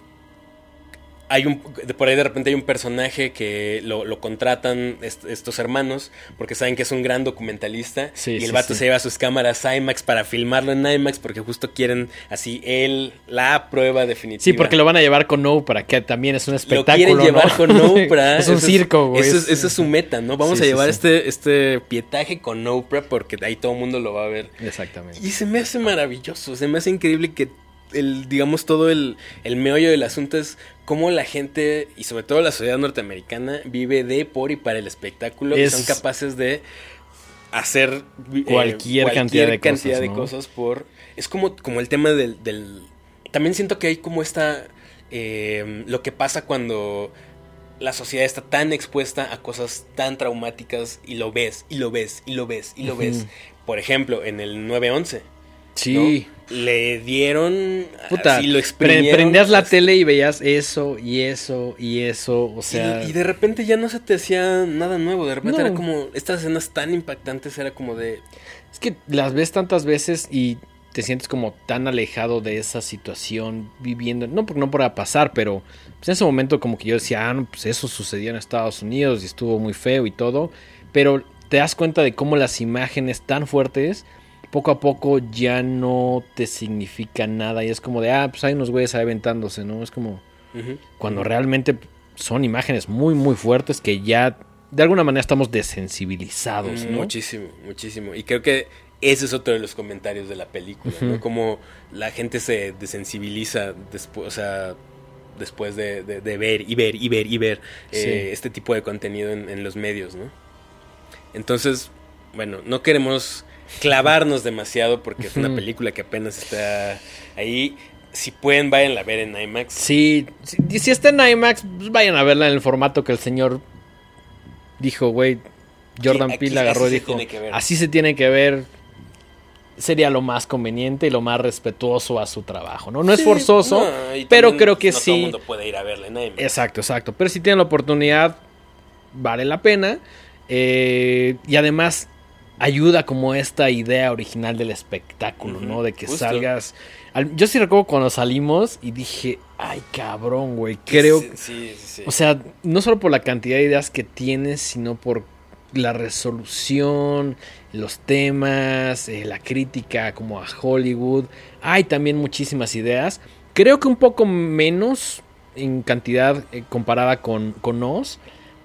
hay un, por ahí de repente hay un personaje que lo, lo contratan est- estos hermanos porque saben que es un gran documentalista Sí, y el sí, vato sí. se lleva sus cámaras IMAX para filmarlo en IMAX porque justo quieren así él la prueba definitiva. Sí, porque lo van a llevar con No para que también es un Lo espectáculo. quieren llevar ¿no? con Oprah. es un circo, güey. Esa es, su meta, ¿no? Vamos a llevar. Este, este pietaje con Oprah porque ahí todo el mundo lo va a ver. Exactamente. Y se me hace maravilloso, se me hace increíble que el, digamos, todo el, el meollo del asunto es cómo la gente, y sobre todo la sociedad norteamericana, vive de, por y para el espectáculo y son capaces de hacer eh, Cualquier cantidad de cosas, de ¿no? cosas por... Es como, como el tema del, del... También siento que hay como esta... eh, lo que pasa cuando la sociedad está tan expuesta a cosas tan traumáticas y lo ves, y lo ves, y lo ves, y lo ves. Por ejemplo, en el 911. Sí. ¿no? Le dieron. Puta, así lo prendías la tele y veías eso y eso y eso, o sea... y, y de repente ya no se te hacía nada nuevo. De repente No. era como. Estas escenas tan impactantes era como de. Es que las ves tantas veces y te sientes como tan alejado de esa situación viviendo, no porque no pueda pasar, pero pues en ese momento como que yo decía, ah, no, pues eso sucedió en Estados Unidos y estuvo muy feo y todo, pero te das cuenta de cómo las imágenes tan fuertes poco a poco ya no te significan nada y es como de, ah, pues hay unos güeyes ahí aventándose, ¿no? Es como cuando realmente son imágenes muy, muy fuertes que ya de alguna manera estamos desensibilizados, ¿no? Muchísimo, muchísimo. Y creo que ese es otro de los comentarios de la película, ¿no? Como la gente se desensibiliza después, o sea, después de, de- de ver y ver y ver y ver eh, este tipo de contenido en, en los medios, ¿no? Entonces, bueno, no queremos clavarnos demasiado porque es una película que apenas está ahí. Si pueden, vayan a ver en IMAX. Sí, si, si está en IMAX, pues vayan a verla en el formato que el señor dijo, güey. Jordan Peele agarró y dijo, así se tiene que ver. Sería lo más conveniente y lo más respetuoso a su trabajo, ¿no? No es Sí, forzoso, no, pero creo que no Todo el sí. mundo puede ir a verla en IMAX. Exacto, exacto. Pero si tienen la oportunidad, vale la pena. Eh, y además ayuda como esta idea original del espectáculo, ¿no? De que justo. salgas... al- Yo sí recuerdo cuando salimos y dije, ay cabrón, güey, creo... Sí, sí, sí. O sea, no solo por la cantidad de ideas que tienes, sino por la resolución, los temas, eh, la crítica como a Hollywood. Hay también muchísimas ideas. Creo que un poco menos en cantidad eh, comparada con, con Oz,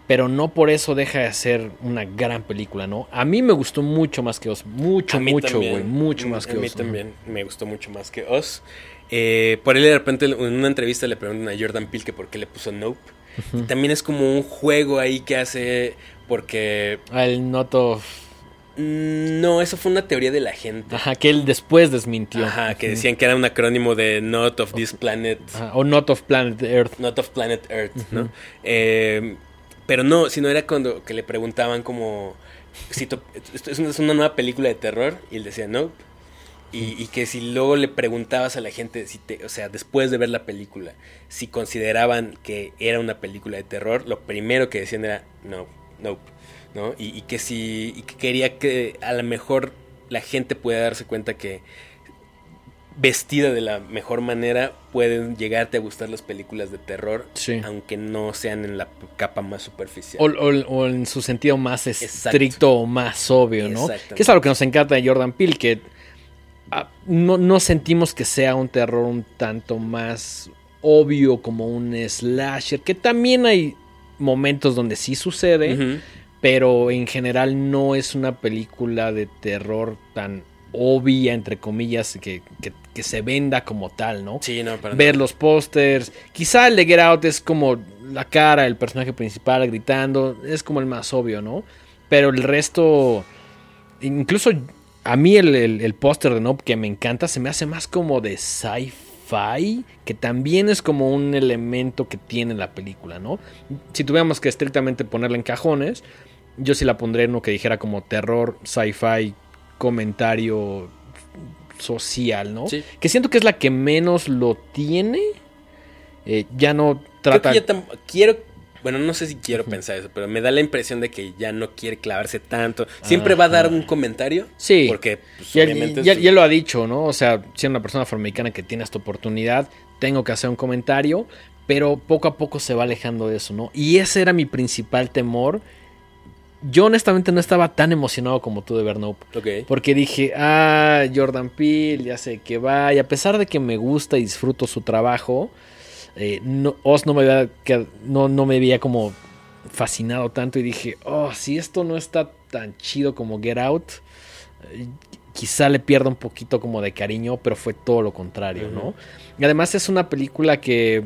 pero no por eso deja de ser una gran película, ¿no? A mí me gustó mucho más que Oz. Mucho, mucho, güey. Mucho Mm, más que A mí Oz. también me gustó mucho más que Oz. Eh, por él de repente en una entrevista le preguntan a Jordan Peele que por qué le puso Nope. También es como un juego ahí que hace porque... Ah, El noto... mm, No, eso fue una teoría de la gente. Ajá, que él después desmintió. Ajá, que decían que era un acrónimo de Not of this planet. Ajá, O Not of Planet Earth. Not of Planet Earth, ¿no? Eh, pero no, sino era cuando que le preguntaban como... Si to- esto es una, nueva película de terror y él decía no. Y, y que si luego le preguntabas a la gente, si te, o sea, después de ver la película, si consideraban que era una película de terror, lo primero que decían era no, no, ¿no? Y, y que si y que quería que a lo mejor la gente pueda darse cuenta que vestida de la mejor manera pueden llegarte a gustar las películas de terror, Sí. aunque no sean en la capa más superficial. O, o- o en su sentido más Exacto. estricto o más obvio, ¿no? Que es algo que nos encanta de Jordan Peele, que ah, no, no sentimos que sea un terror un tanto más obvio como un slasher, que también hay momentos donde sí sucede, pero en general no es una película de terror tan obvia, entre comillas, que, que- que se venda como tal, ¿no? Sí, no, para ver los pósters. Quizá el de Get Out es como la cara del personaje principal gritando. Es como el más obvio, ¿no? Pero el resto. Incluso a mí el, el- el póster de Nope que me encanta se me hace más como de sci-fi. Que también es como un elemento que tiene la película, ¿no? Si tuviéramos que estrictamente ponerla en cajones, yo sí la pondré en uno que dijera como terror, sci-fi, comentario social, ¿no? Sí. Que siento que es la que menos lo tiene. Eh, ya no Creo trata. que ya tam- quiero, bueno, no sé si quiero pensar eso, pero me da la impresión de que ya no quiere clavarse tanto. Siempre va a dar un comentario. Sí. Porque, pues, ya, obviamente. ya- su- ya lo ha dicho, ¿no? O sea, siendo una persona afroamericana que tiene esta oportunidad, tengo que hacer un comentario, pero poco a poco se va alejando de eso, ¿no? Y ese era mi principal temor. Yo honestamente no estaba tan emocionado como tú de ver Nope. Porque dije, ah, Jordan Peele, ya sé que va. Y a pesar de que me gusta y disfruto su trabajo, eh, no, Oz no me, había, no, no me veía como fascinado tanto. Y dije, oh, si esto no está tan chido como Get Out, eh, quizá le pierda un poquito como de cariño, pero fue todo lo contrario, ¿no? Y además es una película que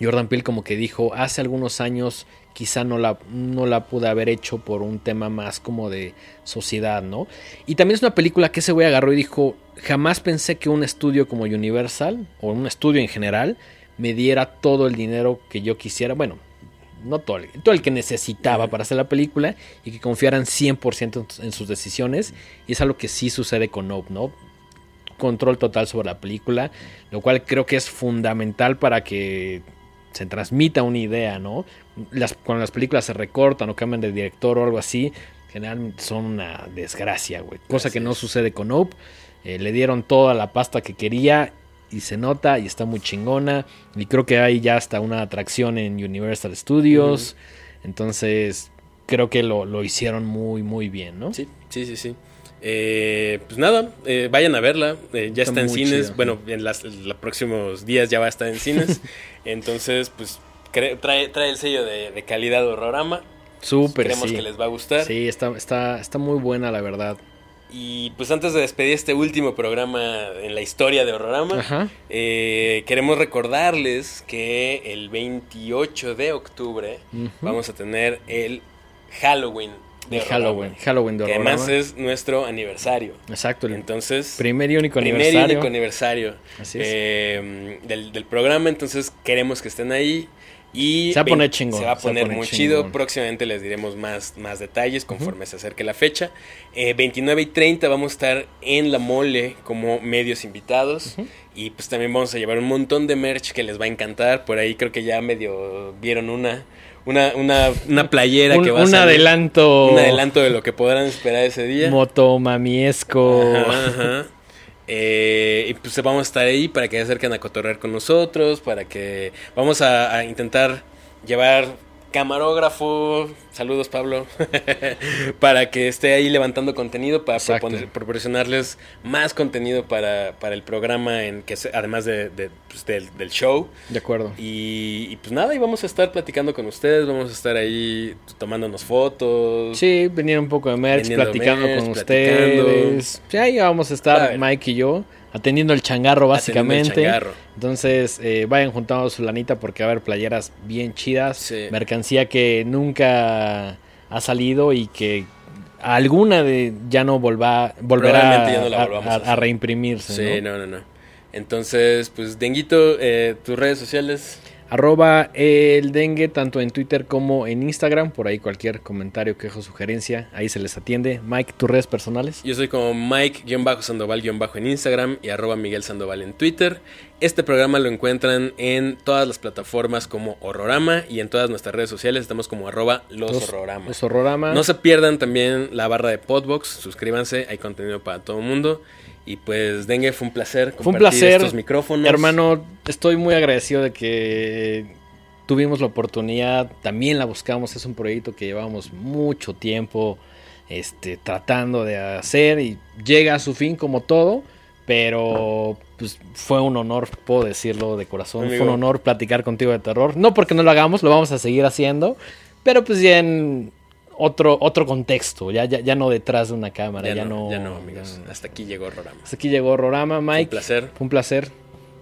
Jordan Peele como que dijo hace algunos años quizá no la, no la pude haber hecho por un tema más como de sociedad, ¿no? Y también es una película que ese güey agarró y dijo, jamás pensé que un estudio como Universal, o un estudio en general, me diera todo el dinero que yo quisiera. Bueno, no todo el, todo el que necesitaba para hacer la película y que confiaran 100% en, sus decisiones. Y es algo que sí sucede con Nope, ¿no? Control total sobre la película, lo cual creo que es fundamental para que se transmita una idea, ¿no? Las, cuando las películas se recortan o cambian de director o algo así, generalmente son una desgracia, güey. Cosa Así que no sucede con Nope. Eh, le dieron toda la pasta que quería y se nota y está muy chingona. Y creo que hay ya hasta una atracción en Universal Studios. Entonces, creo que lo, lo hicieron muy, muy bien, ¿no? Sí, sí, sí, sí. Eh, pues nada, eh, vayan a verla. eh, ya Está está, en cines. Bueno, en las- los próximos días ya va a estar en cines. Entonces, pues trae, trae el sello de, de calidad horrorama. Súper, Creemos sí. que les va a gustar. Sí, está, está, está muy buena, la verdad. Y pues antes de despedir este último programa en la historia de Horrorama, eh, queremos recordarles que el 28 de octubre vamos a tener el Halloween de, De Halloween. Halloween de que además es nuestro aniversario. Exacto, el Entonces, primer y único primer y aniversario. único aniversario Así es. eh, del, del programa. Entonces queremos que estén ahí. Y Se va a poner chingón, Se va a se va a poner poner muy chingón. chido. Próximamente les diremos más, más detalles conforme se acerque la fecha. Eh, 29 y 30 vamos a estar en la mole como medios invitados. Y pues también vamos a llevar un montón de merch que les va a encantar. Por ahí creo que ya medio vieron una. Una, una, una playera un, que va a un salir. adelanto. Un adelanto de lo que podrán esperar ese día. Motomamiesco. Ajá, ajá. Eh, y pues vamos a estar ahí para que se acerquen a cotorrear con nosotros, para que vamos a, a intentar llevar camarógrafo, saludos Pablo, para que esté ahí levantando contenido, para proponer- proporcionarles más contenido para, para el programa, en que además de, de, pues, del, del show. De acuerdo. Y, y, pues nada, y vamos a estar platicando con ustedes, vamos a estar ahí tomándonos fotos. Sí, venir un poco de merch, platicando merch, con platicando. ustedes. Sí, ahí vamos a estar A. Mike y yo atendiendo el changarro Atendiendo el básicamente. changarro. Entonces, eh, vayan juntando su lanita porque va a haber playeras bien chidas, Sí. mercancía que nunca ha salido y que alguna de ya no volva, volverá Probablemente ya no la a, reimprimirse. Sí, ¿no? no, no, no. Entonces, pues, Denguito, eh, tus redes sociales. Arroba el dengue tanto en Twitter como en Instagram. Por ahí cualquier comentario, quejo, sugerencia, ahí se les atiende. Mike, tus redes personales. Yo soy como Mike-Sandoval- en Instagram y arroba Miguel Sandoval en Twitter. Este programa lo encuentran en todas las plataformas como Horrorama y en todas nuestras redes sociales estamos como arroba los, Los- Horrorama. Los Horrorama. No se pierdan también la barra de Podbox, suscríbanse, hay contenido para todo el mundo. Y pues, Dengue, fue un placer Fue un compartir placer. estos micrófonos. Hermano, estoy muy agradecido de que tuvimos la oportunidad, también la buscamos, es un proyecto que llevamos mucho tiempo este, tratando de hacer y llega a su fin como todo, pero pues, fue un honor, puedo decirlo de corazón, Amigo. fue un honor platicar contigo de terror, no porque no lo hagamos, lo vamos a seguir haciendo, pero pues ya en otro, otro contexto, ya, ya, ya no detrás de una cámara, Ya, ya, no, no, ya no, amigos. Hasta aquí llegó Horrorama. Hasta aquí llegó Rorama, Mike. un placer. Fue un placer.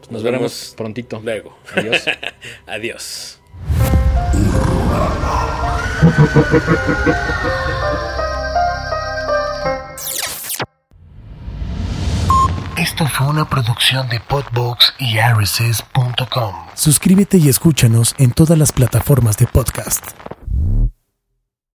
Nos, Nos veremos prontito. Luego. Adiós. Adiós. Esto fue una producción de Podbox y RSS.com. Suscríbete y escúchanos en todas las plataformas de podcast.